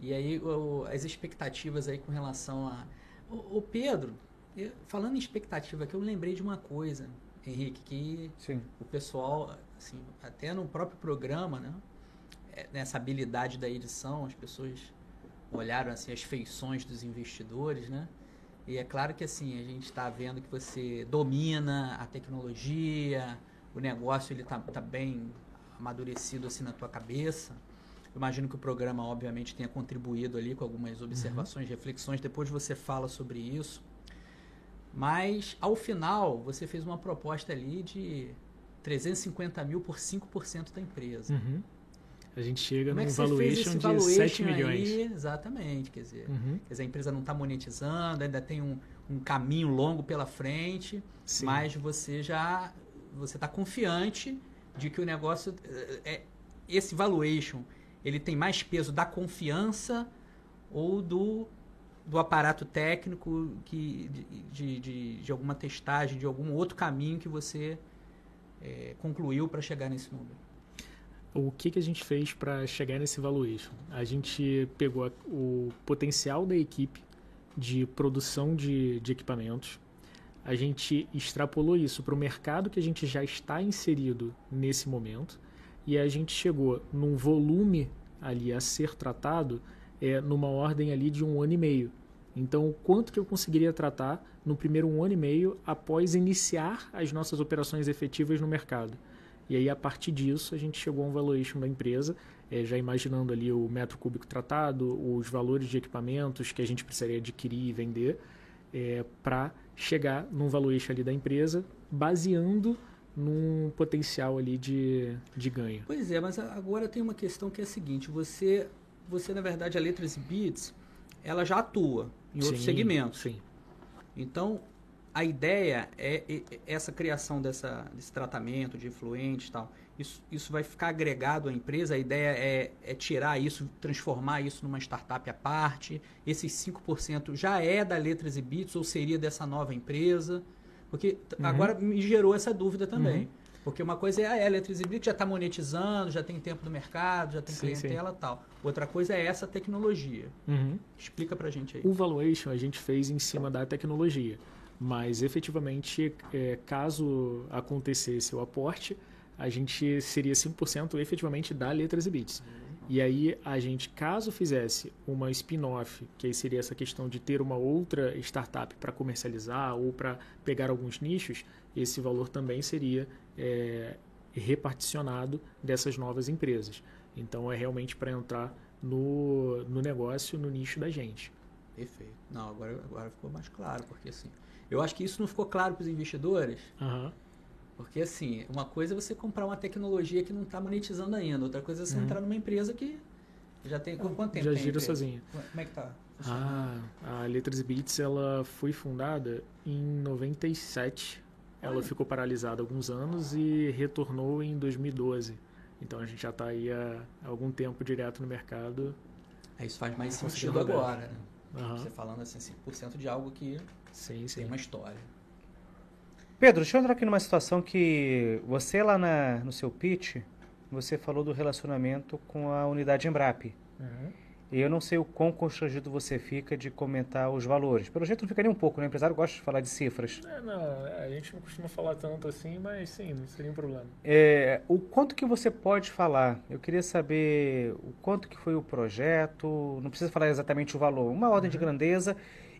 [SPEAKER 2] E aí o, as expectativas aí com relação a. O, o Pedro, eu, falando em expectativa aqui, eu lembrei de uma coisa, Henrique, que
[SPEAKER 3] Sim.
[SPEAKER 2] o pessoal, assim, até no próprio programa, né? É, nessa habilidade da edição, as pessoas olharam assim as feições dos investidores, né? E é claro que assim, a gente está vendo que você domina a tecnologia, o negócio ele está tá bem amadurecido assim na tua cabeça. Eu imagino que o programa, obviamente, tenha contribuído ali com algumas observações, uhum. reflexões. Depois você fala sobre isso. Mas, ao final, você fez uma proposta ali de 350 mil por 5% da empresa.
[SPEAKER 4] Uhum. A gente chega Como num é valuation de valuation 7 milhões. Aí?
[SPEAKER 2] Exatamente. Quer dizer, uhum. quer dizer, a empresa não está monetizando, ainda tem um, um, caminho longo pela frente, Sim. mas você já você está confiante de que o negócio eh, é esse valuation ele tem mais peso da confiança ou do, do aparato técnico que de, de, de alguma testagem de algum outro caminho que você é, concluiu para chegar nesse número
[SPEAKER 4] o que, que a gente fez para chegar nesse valuation? A gente pegou o potencial da equipe de produção de, de equipamentos, a gente extrapolou isso para o mercado que a gente já está inserido nesse momento e a gente chegou num volume ali a ser tratado é, numa ordem ali de um ano e meio. Então, quanto que eu conseguiria tratar no primeiro um ano e meio após iniciar as nossas operações efetivas no mercado? E aí, a partir disso, a gente chegou a um valuation da empresa, é, já imaginando ali o metro cúbico tratado, os valores de equipamentos que a gente precisaria adquirir e vender, é, para chegar num valuation ali da empresa, baseando num potencial ali de, de ganho.
[SPEAKER 2] Pois é, mas agora tem uma questão que é a seguinte, você você, na verdade, a Letras e Bits, ela já atua em outros
[SPEAKER 4] Sim,
[SPEAKER 2] segmentos.
[SPEAKER 4] Sim.
[SPEAKER 2] Então, a ideia é, é- é essa criação dessa, desse tratamento de influentes e tal. Isso, isso vai ficar agregado à empresa. A ideia é, é tirar isso, transformar isso numa startup à parte. Esses 5% já é da Letras e Bits ou seria dessa nova empresa? Porque
[SPEAKER 4] Uhum.
[SPEAKER 2] agora me gerou essa dúvida também.
[SPEAKER 4] Uhum.
[SPEAKER 2] Porque uma coisa é a Letras e Bits já está monetizando, já tem tempo no mercado, já tem
[SPEAKER 4] Sim,
[SPEAKER 2] clientela e tal. Outra coisa é essa tecnologia.
[SPEAKER 4] Uhum.
[SPEAKER 2] Explica pra gente aí.
[SPEAKER 4] O valuation a gente fez em cima da tecnologia, mas efetivamente, é, caso acontecesse o aporte, a gente seria 5% efetivamente da Letras e Bits. E aí a gente, caso fizesse uma spin-off, que aí seria essa questão de ter uma outra startup para comercializar ou para pegar alguns nichos, esse valor também seria é, reparticionado dessas novas empresas. Então é realmente para entrar no, no negócio, no nicho da gente.
[SPEAKER 2] Perfeito. Não, agora, agora ficou mais claro, porque assim, eu acho que isso não ficou claro para os investidores,
[SPEAKER 4] Aham.
[SPEAKER 2] Porque assim, uma coisa é você comprar uma tecnologia que não está monetizando ainda, outra coisa é você
[SPEAKER 4] Uhum.
[SPEAKER 2] entrar numa empresa que já tem qu- quanto tempo
[SPEAKER 4] Já gira sozinha.
[SPEAKER 2] Como é que tá?
[SPEAKER 4] Ah, a Letras e Beats ela foi fundada em 97. Ela ficou paralisada alguns anos e retornou em 2012. Então a gente já está aí há algum tempo direto no mercado.
[SPEAKER 2] Aí isso faz mais sentido agora, né?
[SPEAKER 4] Aham.
[SPEAKER 2] Você falando assim, 5% de algo que
[SPEAKER 4] Sim,
[SPEAKER 2] tem
[SPEAKER 4] sim.
[SPEAKER 2] uma história.
[SPEAKER 3] Pedro, deixa eu entrar aqui numa situação que você lá na- no seu pitch, você falou do relacionamento com a unidade Embrap.
[SPEAKER 4] Uhum.
[SPEAKER 3] E eu não sei o quão constrangido você fica de comentar os valores. Pelo jeito não fica nem um pouco, né? O empresário gosta de falar de cifras.
[SPEAKER 4] É, não, a gente não costuma falar tanto assim, mas sim, não seria um problema.
[SPEAKER 3] É, o quanto que você pode falar? Eu queria saber o quanto que foi o projeto, não precisa falar exatamente o valor, uma ordem de grandeza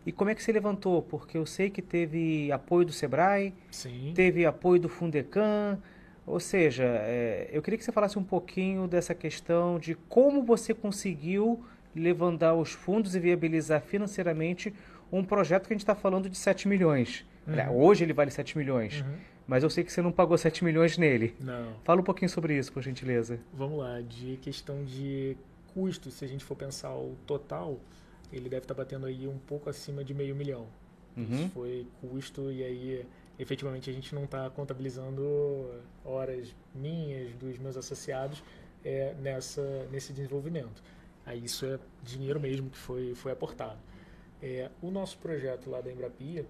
[SPEAKER 3] e como é que se levantou, porque eu sei que teve apoio do Sebrae,
[SPEAKER 4] Sim.
[SPEAKER 3] teve apoio do Fundecan, ou seja, é, eu queria que você falasse um pouquinho dessa questão de como você conseguiu levantar os fundos e viabilizar financeiramente um projeto que a gente está falando de 7 milhões.
[SPEAKER 4] Uhum.
[SPEAKER 3] Hoje ele vale 7 milhões,
[SPEAKER 4] Uhum.
[SPEAKER 3] mas eu sei que você não pagou 7 milhões nele.
[SPEAKER 4] Não.
[SPEAKER 3] Fala um pouquinho sobre isso, por gentileza.
[SPEAKER 4] Vamos lá, de questão de custo, se a gente for pensar o total, ele deve estar batendo aí um pouco acima de meio milhão.
[SPEAKER 3] Uhum.
[SPEAKER 4] Isso foi custo e aí efetivamente a gente não está contabilizando horas minhas, dos meus associados é, nessa, nesse desenvolvimento. Aí isso é dinheiro mesmo que foi, foi aportado. É, o nosso projeto lá da Embrapia...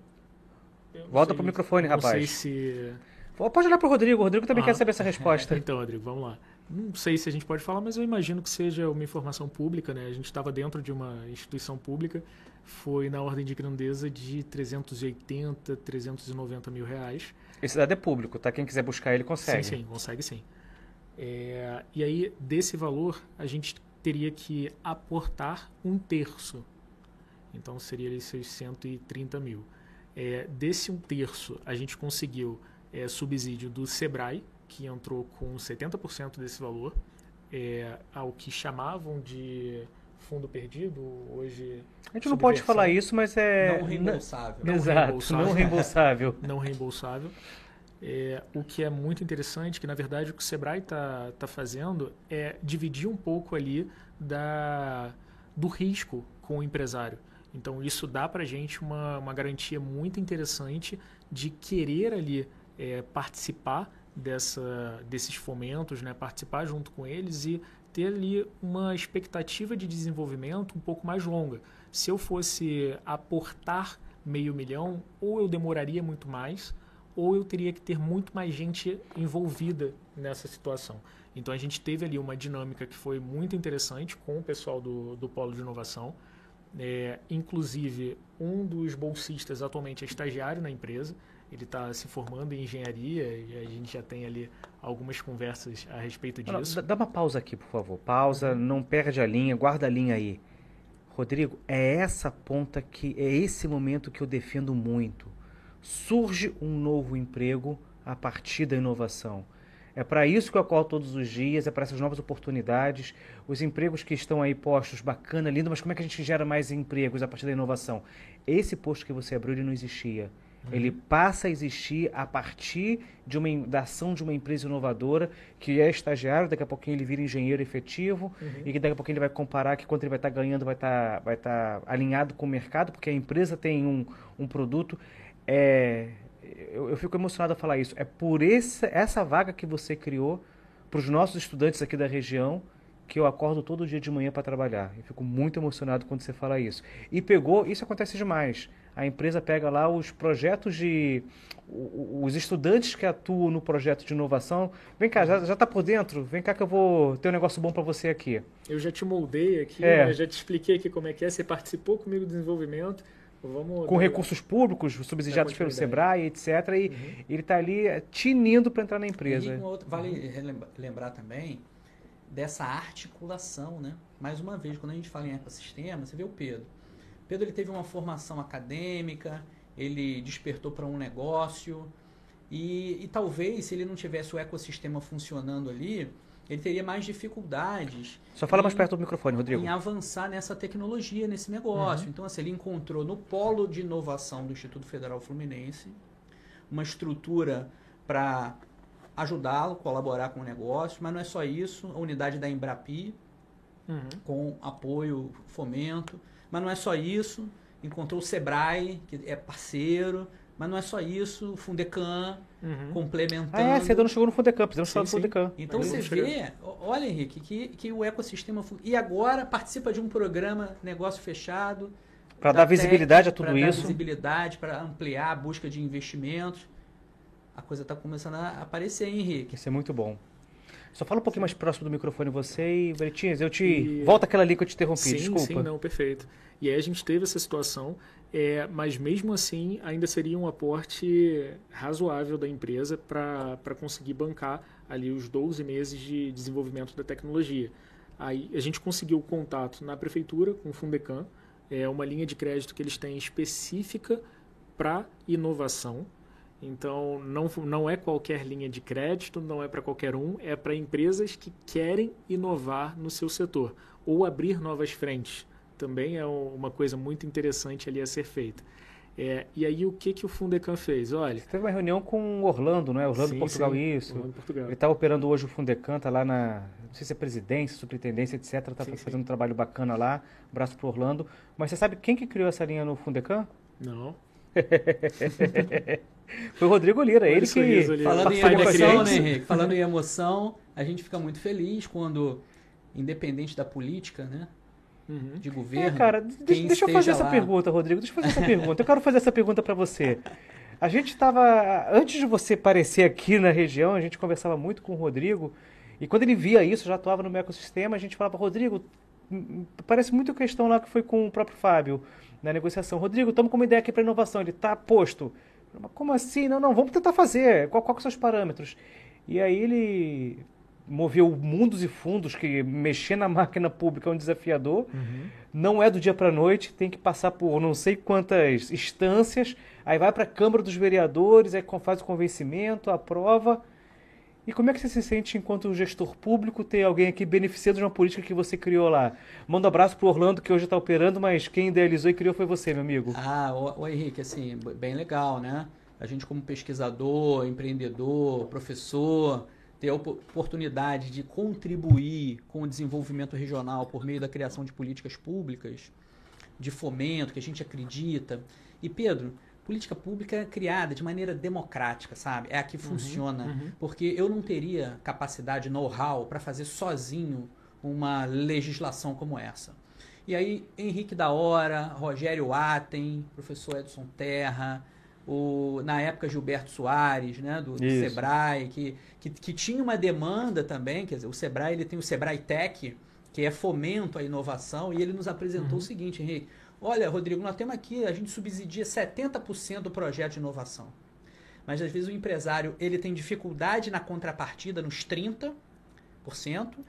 [SPEAKER 3] Volta
[SPEAKER 4] sei-
[SPEAKER 3] pro microfone,
[SPEAKER 4] não
[SPEAKER 3] rapaz.
[SPEAKER 4] sei se
[SPEAKER 3] Pode olhar pro Rodrigo, o Rodrigo também
[SPEAKER 4] Ah.
[SPEAKER 3] quer saber essa resposta.
[SPEAKER 4] então, Rodrigo, vamos lá. Não sei se a gente pode falar, mas eu imagino que seja uma informação pública, né? A gente estava dentro de uma instituição pública, foi na ordem de grandeza de 380, 390 mil reais.
[SPEAKER 3] Esse dado é público, tá? Quem quiser buscar ele consegue.
[SPEAKER 4] Sim, sim, consegue sim. É, e aí, desse valor, a gente teria que aportar um terço. Então, seria ali seus 130 mil. É, desse um terço, a gente conseguiu é, subsídio do Sebrae, que entrou com 70% desse valor, é, ao que chamavam de fundo perdido, hoje
[SPEAKER 3] A gente não pode falar isso, mas é.
[SPEAKER 2] não reembolsável.
[SPEAKER 4] Não
[SPEAKER 3] Exato,
[SPEAKER 4] reembolsável.
[SPEAKER 3] não reembolsável.
[SPEAKER 4] não reembolsável. É, o que é muito interessante, que na verdade o que o Sebrae está tá fazendo é dividir um pouco ali da, do risco com o empresário. Então isso dá para a gente uma, uma garantia muito interessante de querer ali é, participar dessa, desses fomentos, né? participar junto com eles e ter ali uma expectativa de desenvolvimento um pouco mais longa. Se eu fosse aportar meio milhão, ou eu demoraria muito mais, ou eu teria que ter muito mais gente envolvida nessa situação. Então a gente teve ali uma dinâmica que foi muito interessante com o pessoal do, do Polo de Inovação. É, inclusive, um dos bolsistas atualmente é estagiário na empresa. Ele está se formando em engenharia e a gente já tem ali algumas conversas a respeito disso.
[SPEAKER 3] dá- dá uma pausa aqui, por favor. Pausa, não perde a linha, guarda a linha aí. Rodrigo, é essa ponta que é esse momento que eu defendo muito. Surge um novo emprego a partir da inovação. É para isso que eu acordo todos os dias, é para essas novas oportunidades, os empregos que estão aí postos, bacana, lindo, mas como é que a gente gera mais empregos a partir da inovação? Esse posto que você abriu, ele não existia. Ele passa a existir a partir de uma, da ação de uma empresa inovadora que é estagiário, daqui a pouquinho ele vira engenheiro efetivo uhum. e que daqui a pouquinho ele vai comparar que quanto ele vai estar tá ganhando vai estar tá, vai tá alinhado com o mercado, porque a empresa tem um, um produto. É, eu, eu fico emocionado a falar isso. É por esse, essa vaga que você criou para os nossos estudantes aqui da região que eu acordo todo dia de manhã para trabalhar. Eu fico muito emocionado quando você fala isso. E pegou, isso acontece demais. A empresa pega lá os projetos de. os estudantes que atuam no projeto de inovação. Vem cá, já está por dentro? Vem cá que eu vou ter um negócio bom para você aqui.
[SPEAKER 4] Eu já te moldei aqui, é. né? já te expliquei aqui como é que é. Você participou comigo do desenvolvimento.
[SPEAKER 3] Vamos com recursos públicos, subsidiados pelo Sebrae, etc. E uhum. ele está ali eh, tinindo para entrar na empresa.
[SPEAKER 2] E outro, vale lembrar também dessa articulação, né? Mais uma vez, quando a gente fala em ecossistema, você vê o Pedro. Pedro ele teve uma formação acadêmica, ele despertou para um negócio e, e talvez se ele não tivesse o ecossistema funcionando ali, ele teria mais dificuldades.
[SPEAKER 3] Só fala em, mais perto do microfone, Rodrigo.
[SPEAKER 2] Em avançar nessa tecnologia, nesse negócio. Uhum. Então, assim, ele encontrou no polo de inovação do Instituto Federal Fluminense uma estrutura para ajudá-lo, colaborar com o negócio, mas não é só isso, a unidade da Embrapi, uhum. com apoio, fomento, mas não é só isso, encontrou o Sebrae, que é parceiro, mas não é só isso, o Fundecan uhum. complementando. Ah,
[SPEAKER 3] é, você ainda não chegou no Fundecan, precisamos falar do Fundecan.
[SPEAKER 2] Então você vê, olha Henrique, que, que o ecossistema... E agora participa de um programa Negócio Fechado...
[SPEAKER 3] Para dar visibilidade a tudo isso. Para dar
[SPEAKER 2] visibilidade, para ampliar a busca de investimentos a coisa está começando a aparecer, hein, Henrique?
[SPEAKER 3] Isso é muito bom. Só fala um pouquinho mais próximo do microfone você e, Bretinhas, eu te... E... Volta aquela ali que eu te interrompi,
[SPEAKER 4] sim,
[SPEAKER 3] desculpa.
[SPEAKER 4] Sim, não, perfeito. E aí a gente teve essa situação, é, mas mesmo assim ainda seria um aporte razoável da empresa para conseguir bancar ali os 12 meses de desenvolvimento da tecnologia. Aí a gente conseguiu contato na prefeitura com o Fundecan, é uma linha de crédito que eles têm específica para inovação, então, não, não é qualquer linha de crédito, não é para qualquer um, é para empresas que querem inovar no seu setor ou abrir novas frentes. Também é uma coisa muito interessante ali a ser feita. É, e aí, o que, que o Fundecan fez? Olha. Você
[SPEAKER 3] teve uma reunião com o Orlando, não é? Orlando sim, Portugal, sim. isso. Orlando Portugal. Ele está operando hoje o Fundecan, está lá na. Não sei se é presidência, superintendência, etc. Está fazendo um trabalho bacana lá. Um abraço para Orlando. Mas você sabe quem que criou essa linha no Fundecan?
[SPEAKER 4] Não.
[SPEAKER 3] Foi o Rodrigo Lira, ele que.
[SPEAKER 2] Falando em emoção, né, Henrique? Falando em emoção, a gente fica muito feliz quando, independente da política, né? Uhum. De governo. É,
[SPEAKER 3] cara, deixa, deixa eu fazer lá... essa pergunta, Rodrigo. Deixa eu fazer essa pergunta. Eu quero fazer essa pergunta para você. A gente estava. Antes de você aparecer aqui na região, a gente conversava muito com o Rodrigo. E quando ele via isso, já atuava no meu ecossistema, a gente falava, Rodrigo, hum, hum, parece muito a questão lá que foi com o próprio Fábio na negociação. Rodrigo, estamos com uma ideia aqui para inovação. Ele está posto. Como assim? Não, não, vamos tentar fazer. Qual, qual são os parâmetros? E aí ele moveu mundos e fundos, que mexer na máquina pública é um desafiador. Uhum. Não é do dia para a noite, tem que passar por não sei quantas instâncias. Aí vai para a Câmara dos Vereadores, aí faz o convencimento, aprova. E como é que você se sente enquanto gestor público ter alguém aqui beneficiando de uma política que você criou lá? Manda um abraço pro Orlando que hoje está operando, mas quem idealizou e criou foi você, meu amigo.
[SPEAKER 2] Ah, o, o Henrique, assim, bem legal, né? A gente como pesquisador, empreendedor, professor, ter a oportunidade de contribuir com o desenvolvimento regional por meio da criação de políticas públicas, de fomento, que a gente acredita. E Pedro, política pública criada de maneira democrática, sabe? É a que uhum, funciona. Uhum. Porque eu não teria capacidade, know-how para fazer sozinho uma legislação como essa. E aí, Henrique da Hora, Rogério Atem, professor Edson Terra, o, na época Gilberto Soares, né, do, do Sebrae, que, que, que, tinha uma demanda também, quer dizer, o Sebrae ele tem o Sebrae Tech, que é fomento à inovação, e ele nos apresentou uhum. o seguinte, Henrique, Olha, Rodrigo, nós temos aqui, a gente subsidia 70% do projeto de inovação. Mas às vezes o empresário ele tem dificuldade na contrapartida, nos 30%.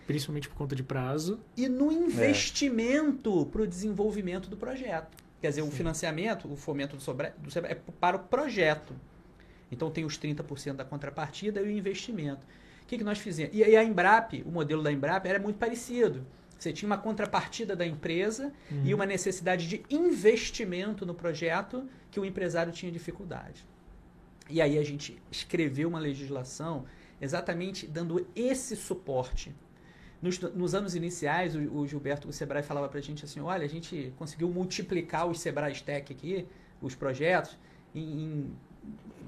[SPEAKER 4] Principalmente por conta de prazo.
[SPEAKER 2] E no investimento é. para o desenvolvimento do projeto. Quer dizer, Sim. o financiamento, o fomento do, sobre, do é para o projeto. Então tem os 30% da contrapartida e o investimento. O que, que nós fizemos? E aí a Embrap, o modelo da Embrap era muito parecido. Você tinha uma contrapartida da empresa uhum. e uma necessidade de investimento no projeto que o empresário tinha dificuldade. E aí a gente escreveu uma legislação exatamente dando esse suporte. Nos, nos anos iniciais, o, o Gilberto, o Sebrae falava para a gente assim, olha, a gente conseguiu multiplicar os Sebrae Tech aqui, os projetos, em, em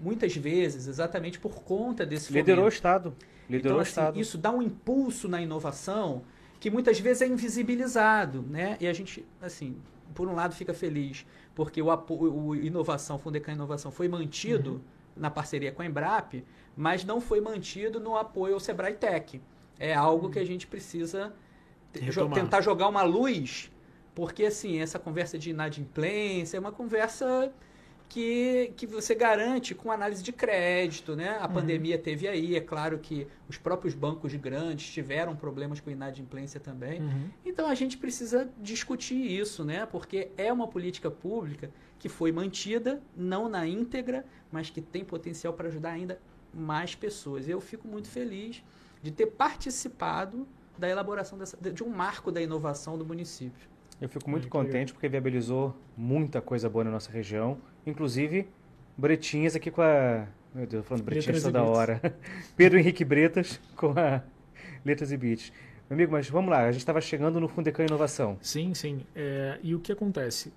[SPEAKER 2] muitas vezes, exatamente por conta desse
[SPEAKER 3] Liderou fomento. o Estado. Liderou
[SPEAKER 2] então,
[SPEAKER 3] o Estado.
[SPEAKER 2] Assim, isso dá um impulso na inovação que muitas vezes é invisibilizado, né? E a gente, assim, por um lado fica feliz, porque o, o Inovação, Fundecan Inovação foi mantido uhum. na parceria com a Embrap, mas não foi mantido no apoio ao Sebrae Tech. É algo que a gente precisa jo tentar jogar uma luz, porque assim, essa conversa de inadimplência é uma conversa que, que você garante com análise de crédito, né? A uhum. pandemia teve aí, é claro que os próprios bancos grandes tiveram problemas com inadimplência também. Uhum. Então a gente precisa discutir isso, né? Porque é uma política pública que foi mantida, não na íntegra, mas que tem potencial para ajudar ainda mais pessoas. Eu fico muito feliz de ter participado da elaboração dessa, de um marco da inovação do município.
[SPEAKER 3] Eu fico muito contente porque viabilizou muita coisa boa na nossa região, inclusive Bretinhas aqui com a. Meu Deus, falando Bretinhas toda hora. Pedro Henrique Bretas com a Letras e Beats. Meu amigo, mas vamos lá, a gente estava chegando no Fundecam Inovação.
[SPEAKER 4] Sim, sim. É, e o que acontece?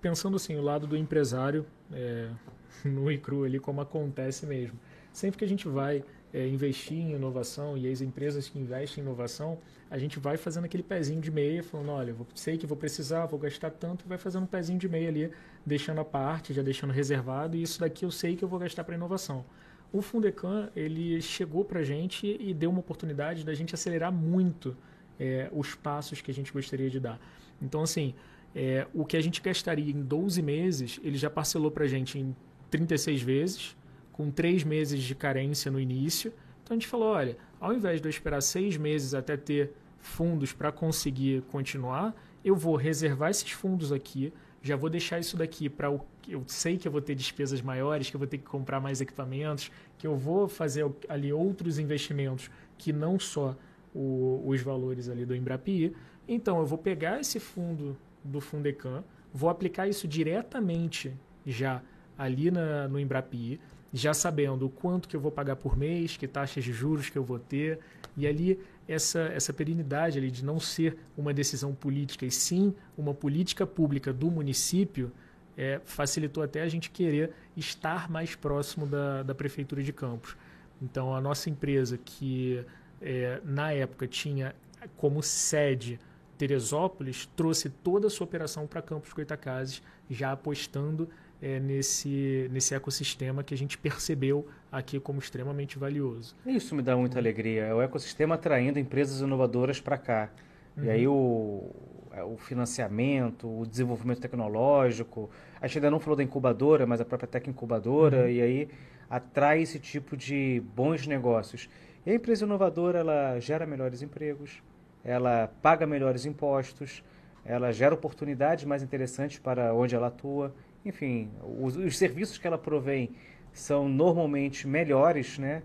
[SPEAKER 4] Pensando assim, o lado do empresário, é, no e cru ali, como acontece mesmo. Sempre que a gente vai é, investir em inovação e as empresas que investem em inovação, a gente vai fazendo aquele pezinho de meia, falando, olha, vou, sei que vou precisar, vou gastar tanto, vai fazendo um pezinho de meia ali, deixando a parte, já deixando reservado, e isso daqui eu sei que eu vou gastar para inovação. O Fundecan, ele chegou para a gente e deu uma oportunidade da gente acelerar muito é, os passos que a gente gostaria de dar. Então, assim, é, o que a gente gastaria em 12 meses, ele já parcelou para a gente em 36 vezes, com 3 meses de carência no início, então a gente falou, olha, ao invés de eu esperar seis meses até ter fundos para conseguir continuar, eu vou reservar esses fundos aqui, já vou deixar isso daqui para o eu sei que eu vou ter despesas maiores, que eu vou ter que comprar mais equipamentos, que eu vou fazer ali outros investimentos que não só o, os valores ali do Embrapi. Então eu vou pegar esse fundo do Fundecan, vou aplicar isso diretamente já ali na, no Embrapi, já sabendo o quanto que eu vou pagar por mês, que taxas de juros que eu vou ter, e ali essa, essa perenidade ali de não ser uma decisão política e sim uma política pública do município, é, facilitou até a gente querer estar mais próximo da, da Prefeitura de Campos. Então, a nossa empresa, que é, na época tinha como sede Teresópolis, trouxe toda a sua operação para Campos Goitacazes, já apostando é, nesse, nesse ecossistema que a gente percebeu aqui como extremamente valioso.
[SPEAKER 3] Isso me dá muita alegria. É o ecossistema atraindo empresas inovadoras para cá. Uhum. E aí o, é, o financiamento, o desenvolvimento tecnológico. A gente ainda não falou da incubadora, mas a própria Tec Incubadora. Uhum. E aí atrai esse tipo de bons negócios. E a empresa inovadora ela gera melhores empregos, ela paga melhores impostos, ela gera oportunidades mais interessantes para onde ela atua enfim, os, os, serviços que ela provém são normalmente melhores, né?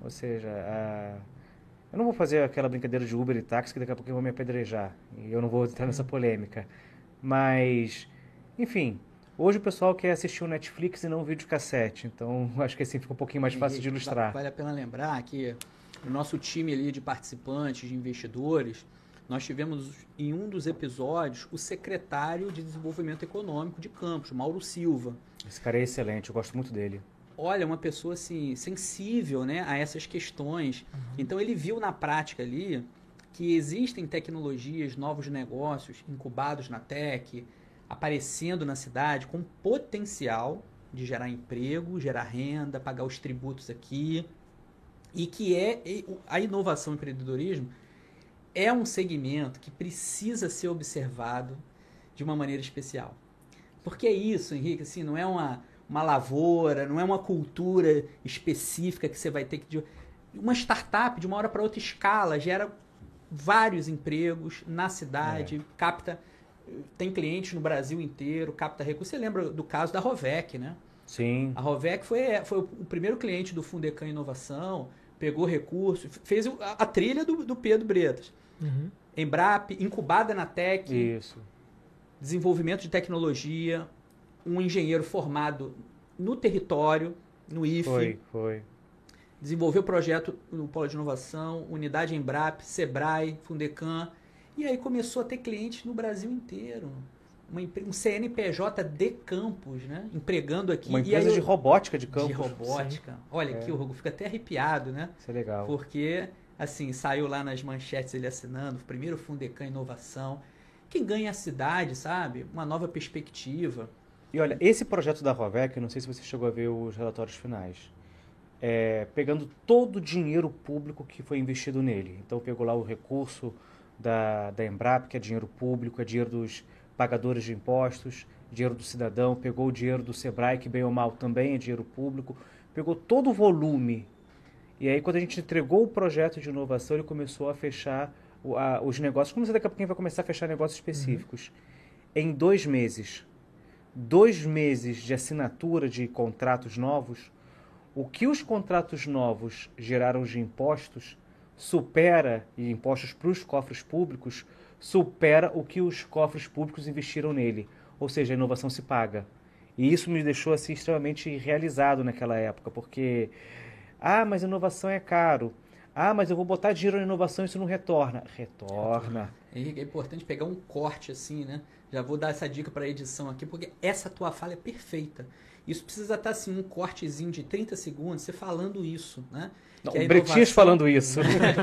[SPEAKER 3] Ou seja, a, eu não vou fazer aquela brincadeira de Uber e táxi que daqui a pouco eu vou me apedrejar. E eu não vou entrar nessa polêmica. Mas, enfim, hoje o pessoal quer assistir o Netflix e não o videocassete. Então, acho que assim fica um pouquinho mais fácil de ilustrar.
[SPEAKER 2] Vale a pena lembrar que o nosso time ali de participantes, de investidores, nós tivemos em um dos episódios o secretário de Desenvolvimento Econômico de Campos, Mauro Silva.
[SPEAKER 3] Esse cara é excelente, eu gosto muito dele.
[SPEAKER 2] Olha, uma pessoa assim, sensível né, a essas questões. Uhum. Então ele viu na prática ali que existem tecnologias, novos negócios incubados na tech, aparecendo na cidade com potencial de gerar emprego, gerar renda, pagar os tributos aqui. E que é a inovação e empreendedorismo é um segmento que precisa ser observado de uma maneira especial. Porque é isso, Henrique, assim, não é uma, uma lavoura, não é uma cultura específica que você vai ter que. Uma startup, de uma hora para outra, escala, gera vários empregos na cidade, é. capta. Tem clientes no Brasil inteiro, capta recursos. Você lembra do caso da Rovec, né?
[SPEAKER 3] Sim.
[SPEAKER 2] A Rovec foi, foi o primeiro cliente do Fundecan Inovação, pegou recursos, fez a, a trilha do, do Pedro Bretas. Uhum. Embrap, incubada na Tec.
[SPEAKER 3] Isso.
[SPEAKER 2] Desenvolvimento de tecnologia, um engenheiro formado no território, no IFE.
[SPEAKER 3] Foi, foi.
[SPEAKER 2] Desenvolveu projeto no Polo de Inovação, Unidade Embrap, Sebrae, Fundecam. E aí começou a ter clientes no Brasil inteiro. Uma, um CNPJ de campos, né? Empregando aqui.
[SPEAKER 3] Uma empresa
[SPEAKER 2] eu,
[SPEAKER 3] de robótica de campos.
[SPEAKER 2] De robótica. Sim. Olha é. aqui, o Hugo fica até arrepiado, né?
[SPEAKER 3] Isso é legal.
[SPEAKER 2] Porque, assim, saiu lá nas manchetes ele assinando, primeiro Fundecam Inovação. Quem ganha a cidade, sabe? Uma nova perspectiva.
[SPEAKER 3] E olha, esse projeto da Rovec, não sei se você chegou a ver os relatórios finais, é, pegando todo o dinheiro público que foi investido nele. Então pegou lá o recurso da, da Embrap, que é dinheiro público, é dinheiro dos pagadores de impostos, dinheiro do cidadão, pegou o dinheiro do Sebrae, que bem ou mal também é dinheiro público, pegou todo o volume. E aí quando a gente entregou o projeto de inovação, ele começou a fechar o, a, os negócios, como você daqui a pouquinho vai começar a fechar negócios específicos. Uhum. Em dois meses, dois meses de assinatura de contratos novos, o que os contratos novos geraram de impostos supera, e impostos para os cofres públicos, supera o que os cofres públicos investiram nele. Ou seja, a inovação se paga. E isso me deixou assim extremamente realizado naquela época, porque ah, mas inovação é caro. Ah, mas eu vou botar dinheiro na inovação e isso não retorna. Retorna.
[SPEAKER 2] Henrique, é importante pegar um corte assim, né? Já vou dar essa dica para a edição aqui, porque essa tua fala é perfeita. Isso precisa estar assim, um cortezinho de 30 segundos, você falando isso, né?
[SPEAKER 3] Não, o. Bretinhas falando isso.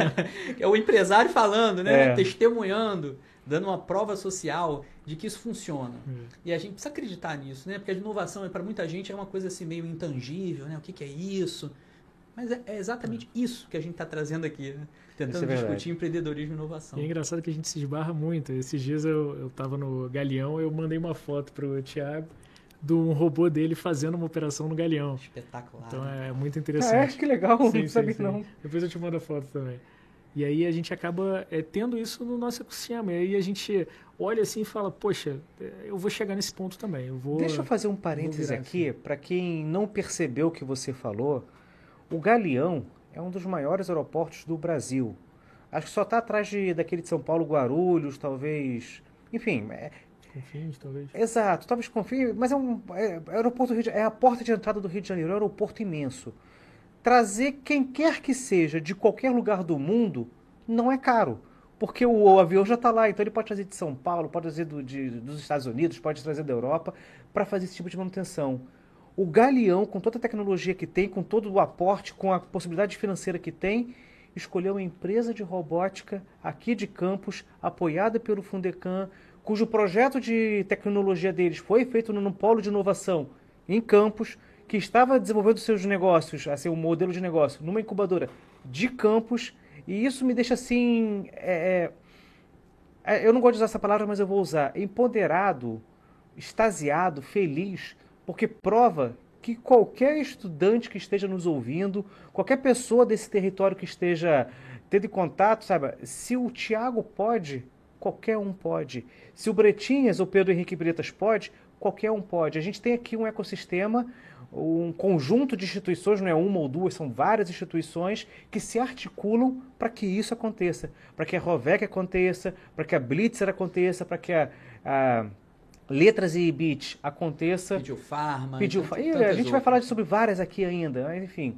[SPEAKER 2] é o empresário falando, né? É. Testemunhando, dando uma prova social de que isso funciona. Hum. E a gente precisa acreditar nisso, né? Porque a inovação, para muita gente, é uma coisa assim meio intangível, né? O que, que é isso? Mas é, é exatamente hum. isso que a gente está trazendo aqui, né? tentando é discutir empreendedorismo e inovação.
[SPEAKER 4] E é engraçado que a gente se esbarra muito. Esses dias eu estava no Galeão, eu mandei uma foto para o Thiago de um robô dele fazendo uma operação no Galeão.
[SPEAKER 2] Espetacular.
[SPEAKER 4] Então é muito interessante. Ah,
[SPEAKER 3] é, que legal, sim, não sabia sim, não.
[SPEAKER 4] Depois eu te mando a foto também. E aí a gente acaba é, tendo isso no nosso ecossistema. E aí a gente olha assim e fala, poxa, eu vou chegar nesse ponto também. Eu vou,
[SPEAKER 3] Deixa eu fazer um parêntese aqui, para quem não percebeu o que você falou. O Galeão é um dos maiores aeroportos do Brasil. Acho que só está atrás de, daquele de São Paulo, Guarulhos, talvez. Enfim. É...
[SPEAKER 4] Confins, talvez.
[SPEAKER 3] Exato, talvez Confins, mas é um é, aeroporto de, é a porta de entrada do Rio de Janeiro, é um aeroporto imenso. Trazer quem quer que seja de qualquer lugar do mundo não é caro porque o, o, avião já está lá, então ele pode trazer de São Paulo, pode trazer do, de, dos Estados Unidos, pode trazer da Europa, para fazer esse tipo de manutenção. O Galeão, com toda a tecnologia que tem, com todo o aporte, com a possibilidade financeira que tem, escolheu uma empresa de robótica aqui de Campos, apoiada pelo Fundecam, cujo projeto de tecnologia deles foi feito no polo de inovação em Campos, que estava desenvolvendo seus negócios, assim, um modelo de negócio, numa incubadora de Campos, e isso me deixa assim. É, é, é eu não gosto de usar essa palavra, mas eu vou usar. Empoderado, extasiado, feliz porque prova que qualquer estudante que esteja nos ouvindo, qualquer pessoa desse território que esteja tendo contato, saiba, se o Tiago pode, qualquer um pode. Se o Bretinhas ou Pedro Henrique Bretas pode, qualquer um pode. A gente tem aqui um ecossistema, um conjunto de instituições, não é uma ou duas, são várias instituições que se articulam para que isso aconteça, para que a Rovec aconteça, para que a Blitzer aconteça, para que a, a letras e beat aconteça.
[SPEAKER 2] Pediu farma.
[SPEAKER 3] Pediu farma. A gente outras. vai falar sobre várias aqui ainda, mas enfim.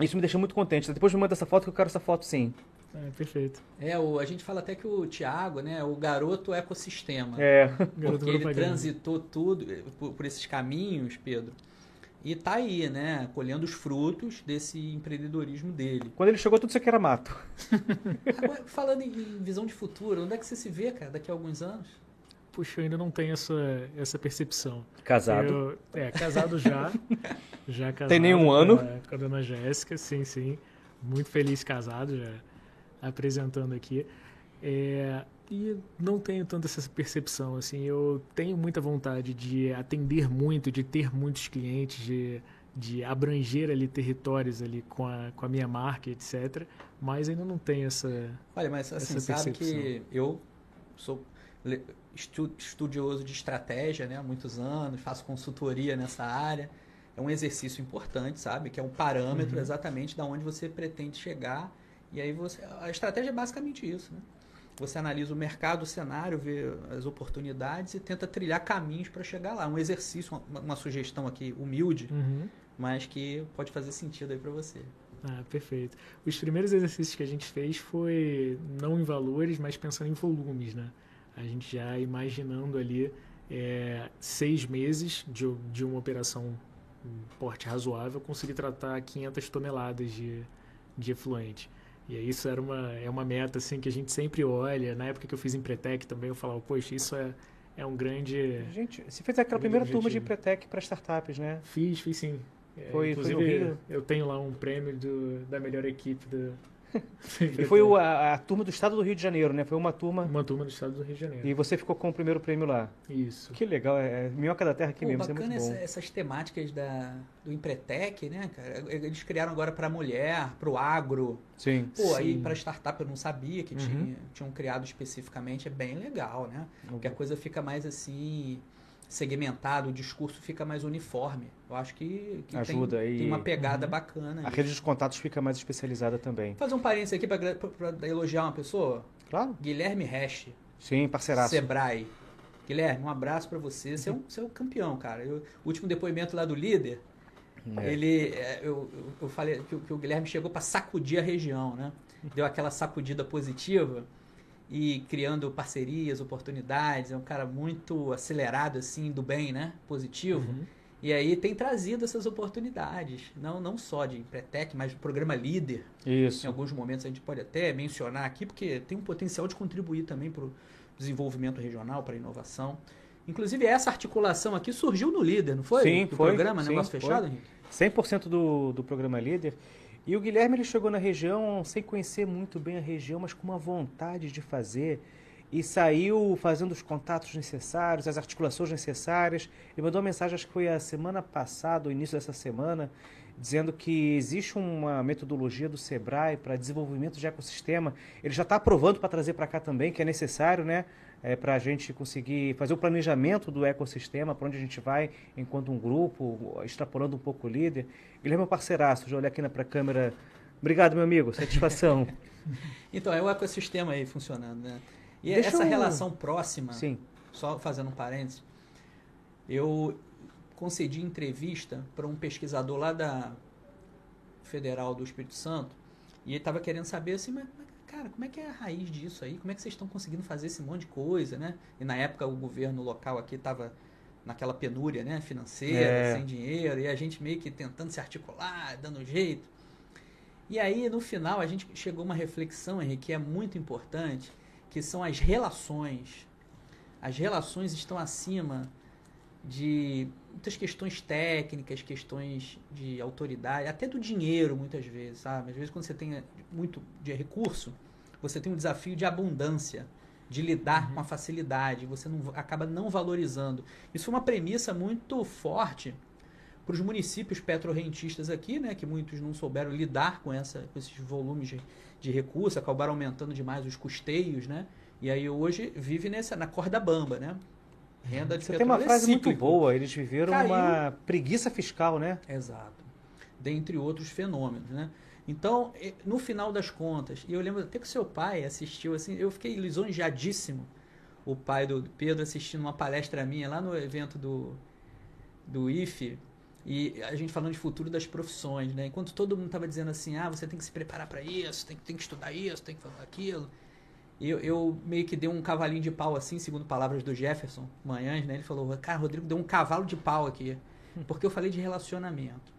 [SPEAKER 3] Isso me deixou muito contente. Depois me manda essa foto que eu quero essa foto sim.
[SPEAKER 4] É, perfeito.
[SPEAKER 2] É, o, a gente fala até que o Thiago, né, o garoto ecossistema.
[SPEAKER 3] É.
[SPEAKER 2] Porque ele transitou tudo eh, por, por, esses caminhos, Pedro. E tá aí, né, colhendo os frutos desse empreendedorismo dele.
[SPEAKER 3] Quando ele chegou, tudo isso aqui era mato.
[SPEAKER 2] Agora, falando em visão de futuro, onde é que você se vê, cara, daqui a alguns anos?
[SPEAKER 4] Puxa, eu ainda não tenho essa, essa percepção.
[SPEAKER 3] Casado?
[SPEAKER 4] Eu, é, casado já. já casado.
[SPEAKER 3] Tem nenhum ano?
[SPEAKER 4] Com a, com a dona Jéssica, sim, sim. Muito feliz casado, já apresentando aqui. É, e não tenho tanta essa percepção, assim, eu tenho muita vontade de atender muito, de ter muitos clientes, de, de abranger ali territórios ali com a, com a minha marca, etc. Mas ainda não tenho essa
[SPEAKER 2] Olha, mas assim, sabe que eu sou estudioso de estratégia né, há muitos anos, faço consultoria nessa área. É um exercício importante, sabe? Que é um parâmetro uhum. exatamente da onde você pretende chegar. E aí você. A estratégia é basicamente isso, né? você analisa o mercado, o cenário, vê as oportunidades e tenta trilhar caminhos para chegar lá. Um exercício, uma, uma sugestão aqui humilde,
[SPEAKER 4] Uhum.
[SPEAKER 2] mas que pode fazer sentido aí para você.
[SPEAKER 4] Ah, perfeito. Os primeiros exercícios que a gente fez foi não em valores, mas pensando em volumes, né? A gente já imaginando ali é, seis meses de, de uma operação porte razoável, conseguir tratar 500 toneladas de, de efluente. E isso era uma, é uma meta assim que a gente sempre olha. Na época que eu fiz Empretec também, eu falava, poxa, isso é, é um grande...
[SPEAKER 3] Gente, você fez aquela primeira turma de
[SPEAKER 4] objetivo.
[SPEAKER 3] Empretec para startups, né?
[SPEAKER 4] Fiz, fiz sim. É,
[SPEAKER 3] Foi- foi
[SPEAKER 4] inclusive,
[SPEAKER 3] Rio?
[SPEAKER 4] eu tenho lá um prêmio do, da melhor equipe do...
[SPEAKER 3] E foi o- a, a turma do estado do Rio de Janeiro, né? Foi uma turma.
[SPEAKER 4] Uma turma do estado do Rio de Janeiro.
[SPEAKER 3] E você ficou com o primeiro prêmio lá.
[SPEAKER 4] Isso.
[SPEAKER 3] Que legal, é, é minhoca da terra aqui
[SPEAKER 2] Pô,
[SPEAKER 3] mesmo, é
[SPEAKER 2] bacana
[SPEAKER 3] muito bom.
[SPEAKER 2] essa- essas temáticas da, do Empretec, né, cara? Eles criaram agora para mulher, para o agro.
[SPEAKER 3] Sim.
[SPEAKER 2] Pô, aí
[SPEAKER 4] Sim.
[SPEAKER 2] para startup eu não sabia que
[SPEAKER 3] Uhum.
[SPEAKER 2] tinha, tinham criado especificamente. É bem legal, né? Porque a coisa fica mais assim segmentado, o discurso fica mais uniforme. Eu acho que, que
[SPEAKER 3] Ajuda
[SPEAKER 2] tem, tem uma pegada
[SPEAKER 4] Uhum.
[SPEAKER 2] bacana.
[SPEAKER 3] A
[SPEAKER 2] aí.
[SPEAKER 3] rede de contatos fica mais especializada também.
[SPEAKER 2] Fazer um parênteses aqui para elogiar uma pessoa.
[SPEAKER 3] Claro?
[SPEAKER 2] Guilherme Resch,
[SPEAKER 3] Sim, parceiraço.
[SPEAKER 2] Sebrae. Guilherme, um abraço para você. Você é, um, você é um campeão, cara. Eu- o último depoimento lá do líder,
[SPEAKER 3] É.
[SPEAKER 2] ele, é, eu, eu- falei que, o- que o Guilherme chegou para sacudir a região, né? Deu aquela sacudida positiva e criando parcerias, oportunidades. É um cara muito acelerado, assim, do bem, né? Positivo.
[SPEAKER 4] Uhum.
[SPEAKER 2] E aí tem trazido essas oportunidades, não, não só de Empretec, mas do programa Líder. Em
[SPEAKER 3] Isso.
[SPEAKER 2] alguns momentos a gente pode até mencionar aqui, porque tem um potencial de contribuir também para o desenvolvimento regional, para a inovação. Inclusive, essa articulação aqui surgiu no Líder, não foi?
[SPEAKER 3] Sim,
[SPEAKER 2] do
[SPEAKER 3] foi,
[SPEAKER 2] programa
[SPEAKER 3] sim,
[SPEAKER 2] Negócio
[SPEAKER 3] foi.
[SPEAKER 2] Fechado, Henrique?
[SPEAKER 3] 100% do, do programa Líder. E o Guilherme ele chegou na região sem conhecer muito bem a região, mas com uma vontade de fazer. E saiu fazendo os contatos necessários, as articulações necessárias. Ele mandou uma mensagem, acho que foi a semana passada, o início dessa semana, dizendo que existe uma metodologia do Sebrae para desenvolvimento de ecossistema. Ele já está aprovando para trazer para cá também, que é necessário, né? É, para a gente conseguir fazer o planejamento do ecossistema, para onde a gente vai enquanto um grupo, extrapolando um pouco o líder. Guilherme é um parceiraço, já olhei aqui para a câmera. Obrigado, meu amigo, satisfação.
[SPEAKER 2] Então, é o ecossistema aí funcionando, né? E
[SPEAKER 3] Deixa
[SPEAKER 2] essa
[SPEAKER 3] eu-
[SPEAKER 2] relação próxima,
[SPEAKER 3] Sim.
[SPEAKER 2] só fazendo um parênteses, eu concedi entrevista para um pesquisador lá da Federal do Espírito Santo e ele estava querendo saber assim, mas, mas, cara, como é que é a raiz disso aí? Como é que vocês estão conseguindo fazer esse monte de coisa, né? E na época o governo local aqui estava naquela penúria, né, financeira,
[SPEAKER 3] É.
[SPEAKER 2] sem dinheiro, e a gente meio que tentando se articular, dando jeito. E aí, no final, a gente chegou a uma reflexão, Henrique, que é muito importante, que são as relações. As relações estão acima de muitas questões técnicas, questões de autoridade, até do dinheiro, muitas vezes, sabe? Às vezes, quando você tem muito de recurso, você tem um desafio de abundância, de lidar com a facilidade, você não, acaba não valorizando. Isso foi uma premissa muito forte para os municípios petrorrentistas aqui, né, que muitos não souberam lidar com, essa, com esses volumes de, de recursos, acabaram aumentando demais os custeios, né? E aí hoje vive nessa na corda bamba, né? Renda de
[SPEAKER 3] Você tem uma
[SPEAKER 2] é
[SPEAKER 3] frase muito
[SPEAKER 2] cíclico.
[SPEAKER 3] boa, eles viveram
[SPEAKER 2] Caiu.
[SPEAKER 3] uma preguiça fiscal, né?
[SPEAKER 2] Exato. Dentre outros fenômenos, né? Então, no final das contas, e eu lembro até que o seu pai assistiu, assim, eu fiquei lisonjeadíssimo, o pai do Pedro assistindo uma palestra minha lá no evento do, do IFE, e a gente falando de futuro das profissões, né? Enquanto todo mundo estava dizendo assim, ah, você tem que se preparar para isso, tem, tem que estudar isso, tem que fazer aquilo. Eu, eu meio que dei um cavalinho de pau assim, segundo palavras do Jefferson Manhãs, né? Ele falou, cara, Rodrigo deu um cavalo de pau aqui, porque eu falei de relacionamento.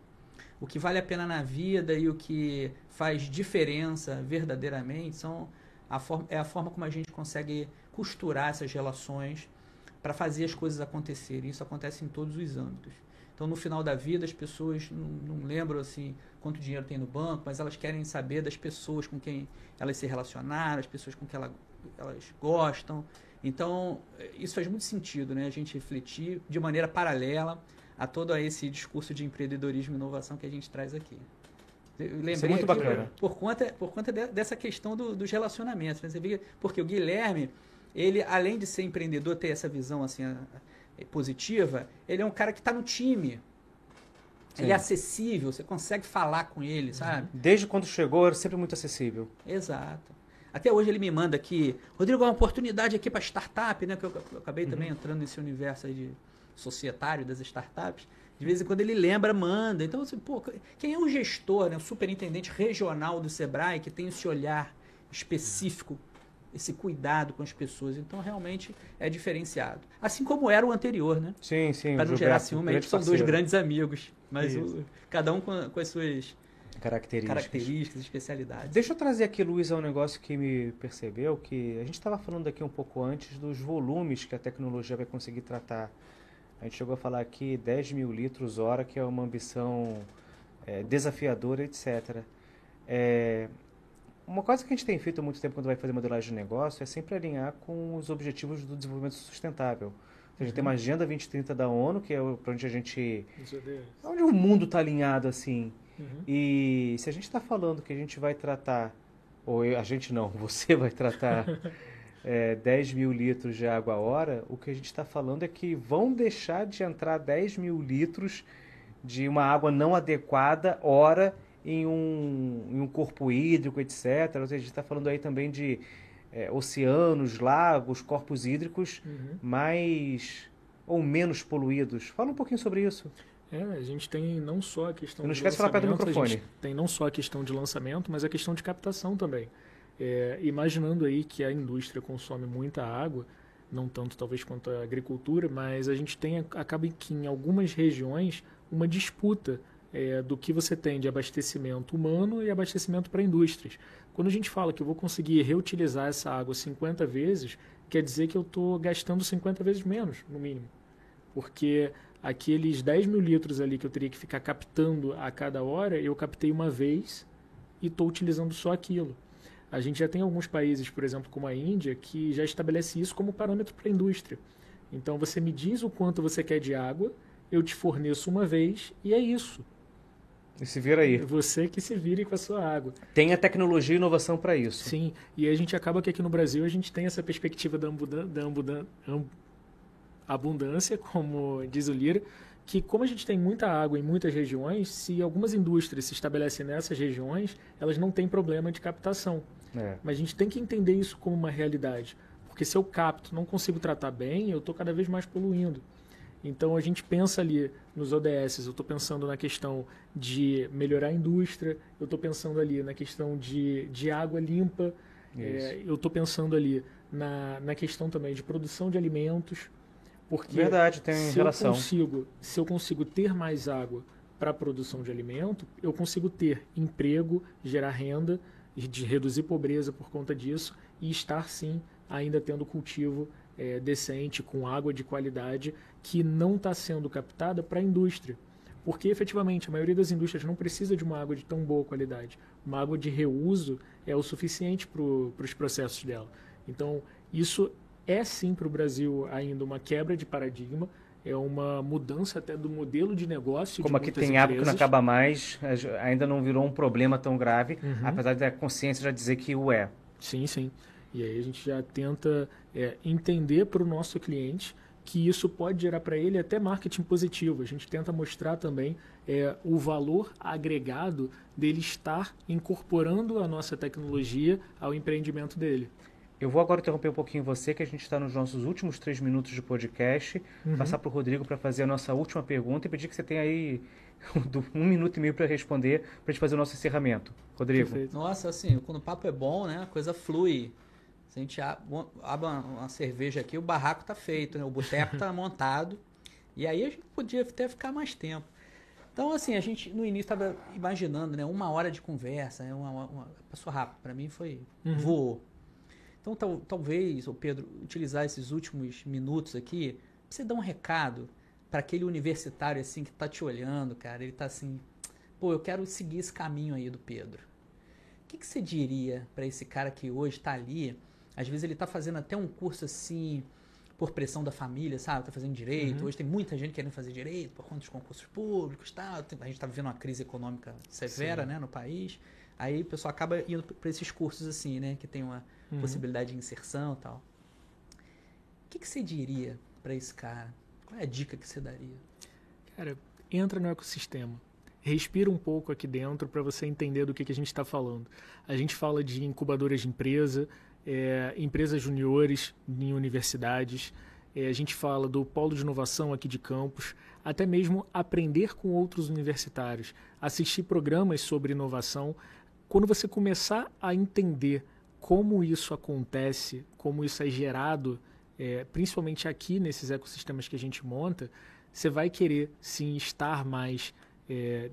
[SPEAKER 2] O que vale a pena na vida e o que faz diferença verdadeiramente são a forma, é a forma como a gente consegue costurar essas relações para fazer as coisas acontecerem. Isso acontece em todos os âmbitos. Então, no final da vida, as pessoas não, não lembram assim quanto dinheiro tem no banco, mas elas querem saber das pessoas com quem elas se relacionaram, as pessoas com quem ela, elas gostam. Então, isso faz muito sentido, né? A gente refletir de maneira paralela a todo esse discurso de empreendedorismo e inovação que a gente traz aqui. Lembrei
[SPEAKER 3] Isso é muito
[SPEAKER 2] aqui
[SPEAKER 3] bacana.
[SPEAKER 2] Por conta, por conta de- dessa questão do- dos relacionamentos. né? Você vê, porque o Guilherme, ele, além de ser empreendedor, ter essa visão assim, positiva, ele é um cara que está no time. Ele
[SPEAKER 3] Sim.
[SPEAKER 2] é acessível, você consegue falar com ele, sabe?
[SPEAKER 3] Desde quando chegou, era sempre muito acessível.
[SPEAKER 2] Exato. Até hoje ele me manda aqui, Rodrigo, uma oportunidade aqui para startup, né? Que eu, eu acabei uhum. também entrando nesse universo aí de societário das startups. De vez em quando ele lembra, manda. Então, assim, pô, quem é o gestor, né, o superintendente regional do Sebrae que tem esse olhar específico, esse cuidado com as pessoas? Então, realmente é diferenciado. Assim como era o anterior, né?
[SPEAKER 3] Sim, sim.
[SPEAKER 2] Para não gerar ciúme, eles são dois grandes amigos, mas o, cada um com, com as suas
[SPEAKER 3] características.
[SPEAKER 2] características, especialidades.
[SPEAKER 3] Deixa eu trazer aqui, Luiz, um negócio que me percebeu, que a gente estava falando aqui um pouco antes dos volumes que a tecnologia vai conseguir tratar a gente chegou a falar aqui 10 mil litros hora, que é uma ambição é, desafiadora, etc. É, uma coisa que a gente tem feito há muito tempo quando vai fazer modelagem de negócio é sempre alinhar com os objetivos do desenvolvimento sustentável. A gente uhum. tem uma Agenda 2030 da ONU, que é para onde a gente. É onde o mundo está alinhado assim. Uhum. E se a gente está falando que a gente vai tratar, ou eu, a gente não, você vai tratar é, 10 mil litros de água a hora, o que a gente está falando é que vão deixar de entrar 10 mil litros de uma água não adequada hora em um, em um corpo hídrico, etc. Ou seja, a gente está falando aí também de é, oceanos, lagos, corpos hídricos uhum. mais ou menos poluídos. Fala um pouquinho sobre isso.
[SPEAKER 4] É, a gente tem não só a questão
[SPEAKER 3] não de esquece de falar perto do microfone.
[SPEAKER 4] tem não só a questão de lançamento, mas a questão de captação também. É, imaginando aí que a indústria consome muita água, não tanto talvez quanto a agricultura, mas a gente tem acaba que em algumas regiões uma disputa é, do que você tem de abastecimento humano e abastecimento para indústrias. Quando a gente fala que eu vou conseguir reutilizar essa água 50 vezes, quer dizer que eu estou gastando 50 vezes menos, no mínimo. Porque aqueles 10 mil litros ali que eu teria que ficar captando a cada hora, eu captei uma vez e estou utilizando só aquilo. A gente já tem alguns países, por exemplo, como a Índia, que já estabelece isso como parâmetro para a indústria. Então você me diz o quanto você quer de água, eu te forneço uma vez e é isso.
[SPEAKER 3] E se vira aí.
[SPEAKER 4] Você que se vire com a sua água.
[SPEAKER 3] Tem a tecnologia e inovação para isso.
[SPEAKER 4] Sim, e a gente acaba que aqui no Brasil a gente tem essa perspectiva da, da abundância, como diz o Lira, que como a gente tem muita água em muitas regiões, se algumas indústrias se estabelecem nessas regiões, elas não têm problema de captação. É. Mas a gente tem que entender isso como uma realidade. Porque se eu capto, não consigo tratar bem, eu estou cada vez mais poluindo. Então a gente pensa ali nos ODS, eu estou pensando na questão de melhorar a indústria, eu estou pensando ali na questão de, de água limpa, é, eu estou pensando ali na, na questão também de produção de alimentos. Porque
[SPEAKER 3] Verdade, tem
[SPEAKER 4] se
[SPEAKER 3] relação.
[SPEAKER 4] Eu consigo, se eu consigo ter mais água para a produção de alimento, eu consigo ter emprego, gerar renda de reduzir pobreza por conta disso e estar sim ainda tendo cultivo é, decente, com água de qualidade, que não está sendo captada para a indústria. Porque efetivamente a maioria das indústrias não precisa de uma água de tão boa qualidade. Uma água de reuso é o suficiente para os pro processos dela. Então, isso é sim para o Brasil ainda uma quebra de paradigma, é uma mudança até do modelo de negócio.
[SPEAKER 3] Como aqui tem água que não acaba mais, ainda não virou um problema tão grave, uhum. apesar da consciência já dizer que o é.
[SPEAKER 4] Sim, sim. E aí a gente já tenta é, entender para o nosso cliente que isso pode gerar para ele até marketing positivo. A gente tenta mostrar também é, o valor agregado dele estar incorporando a nossa tecnologia ao empreendimento dele.
[SPEAKER 3] Eu vou agora interromper um pouquinho você, que a gente está nos nossos últimos três minutos de podcast, uhum. passar para o Rodrigo para fazer a nossa última pergunta e pedir que você tenha aí um minuto e meio para responder, para a gente fazer o nosso encerramento. Rodrigo. Perfeito.
[SPEAKER 2] Nossa, assim, quando o papo é bom, né, a coisa flui. Se a gente abre uma, cerveja aqui, o barraco está feito, né, o boteco está montado, e aí a gente podia até ficar mais tempo. Então, assim, a gente no início estava imaginando, né, uma hora de conversa, né, uma, uma, passou rápido, para mim foi, uhum. voou. Então, tal, talvez, o Pedro, utilizar esses últimos minutos aqui você dar um recado para aquele universitário assim que está te olhando, cara. Ele está assim, pô, eu quero seguir esse caminho aí do Pedro. O que, que você diria para esse cara que hoje está ali? Às vezes ele está fazendo até um curso assim por pressão da família, sabe? Está fazendo direito. Uhum. Hoje tem muita gente querendo fazer direito por conta dos concursos públicos, tal. A gente está vivendo uma crise econômica severa, né, no país. Aí o pessoal acaba indo para esses cursos assim, né, que tem uma uhum. possibilidade de inserção e tal. O que, que você diria para esse cara? Qual é a dica que você daria?
[SPEAKER 4] Cara, entra no ecossistema. respira um pouco aqui dentro para você entender do que, que a gente está falando. A gente fala de incubadoras de empresa, é, empresas juniores em universidades, é, a gente fala do polo de inovação aqui de campus, até mesmo aprender com outros universitários, assistir programas sobre inovação. Quando você começar a entender como isso acontece, como isso é gerado, é, principalmente aqui nesses ecossistemas que a gente monta, você vai querer sim estar mais é,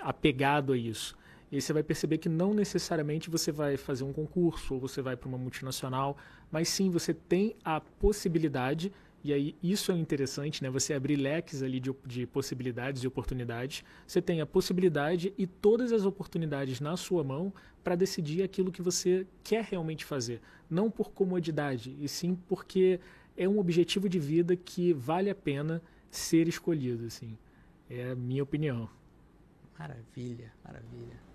[SPEAKER 4] apegado a isso. E você vai perceber que não necessariamente você vai fazer um concurso ou você vai para uma multinacional, mas sim você tem a possibilidade, e aí isso é interessante, né? Você abrir leques ali de, de possibilidades e oportunidades. Você tem a possibilidade e todas as oportunidades na sua mão para decidir aquilo que você quer realmente fazer. Não por comodidade, e sim porque é um objetivo de vida que vale a pena ser escolhido, assim. É a minha opinião.
[SPEAKER 2] Maravilha, maravilha.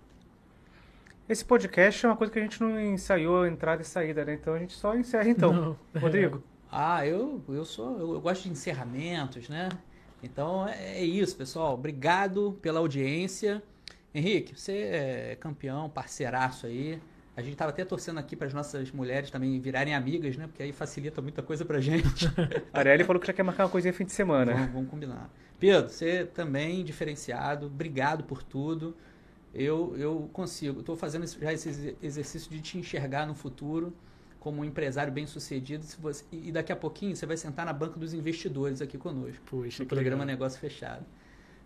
[SPEAKER 3] Esse podcast é uma coisa que a gente não ensaiou entrada e saída, né? Então a gente só encerra então. Não. Rodrigo?
[SPEAKER 2] Ah, eu, eu sou. Eu, eu gosto de encerramentos, né? Então é, é isso, pessoal. Obrigado pela audiência. Henrique, você é campeão, parceiraço aí. A gente estava até torcendo aqui para as nossas mulheres também virarem amigas, né? Porque aí facilita muita coisa pra gente.
[SPEAKER 3] A Arielle falou que já quer marcar uma coisinha fim de semana.
[SPEAKER 2] Vamos, vamos combinar. Pedro, você também diferenciado. Obrigado por tudo. Eu, eu consigo. Estou fazendo já esse exercício de te enxergar no futuro como um empresário bem sucedido. Você, e daqui a pouquinho você vai sentar na banca dos investidores aqui conosco.
[SPEAKER 4] Puxa,
[SPEAKER 2] no programa legal. Negócio Fechado.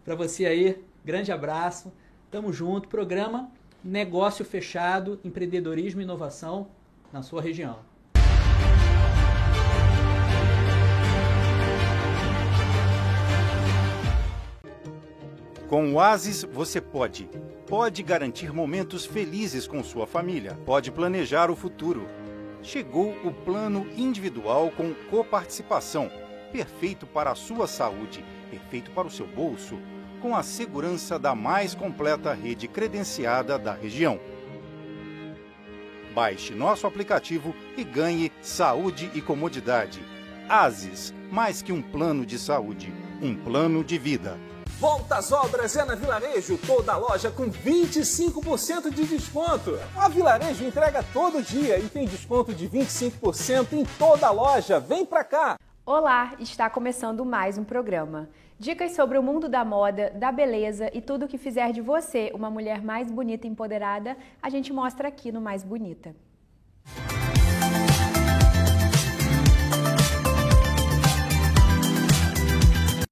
[SPEAKER 2] Para você aí, grande abraço. Tamo junto. Programa Negócio Fechado, Empreendedorismo e Inovação na sua região.
[SPEAKER 5] Com o Oasis você pode. Pode garantir momentos felizes com sua família. Pode planejar o futuro. Chegou o plano individual com coparticipação. Perfeito para a sua saúde, perfeito para o seu bolso com a segurança da mais completa rede credenciada da região. Baixe nosso aplicativo e ganhe saúde e comodidade. ASIS, mais que um plano de saúde, um plano de vida.
[SPEAKER 6] Volta às obras é na Vilarejo, toda loja com 25% de desconto. A Vilarejo entrega todo dia e tem desconto de 25% em toda loja. Vem pra cá!
[SPEAKER 7] Olá, está começando mais um programa. Dicas sobre o mundo da moda, da beleza e tudo que fizer de você uma mulher mais bonita e empoderada, a gente mostra aqui no Mais Bonita.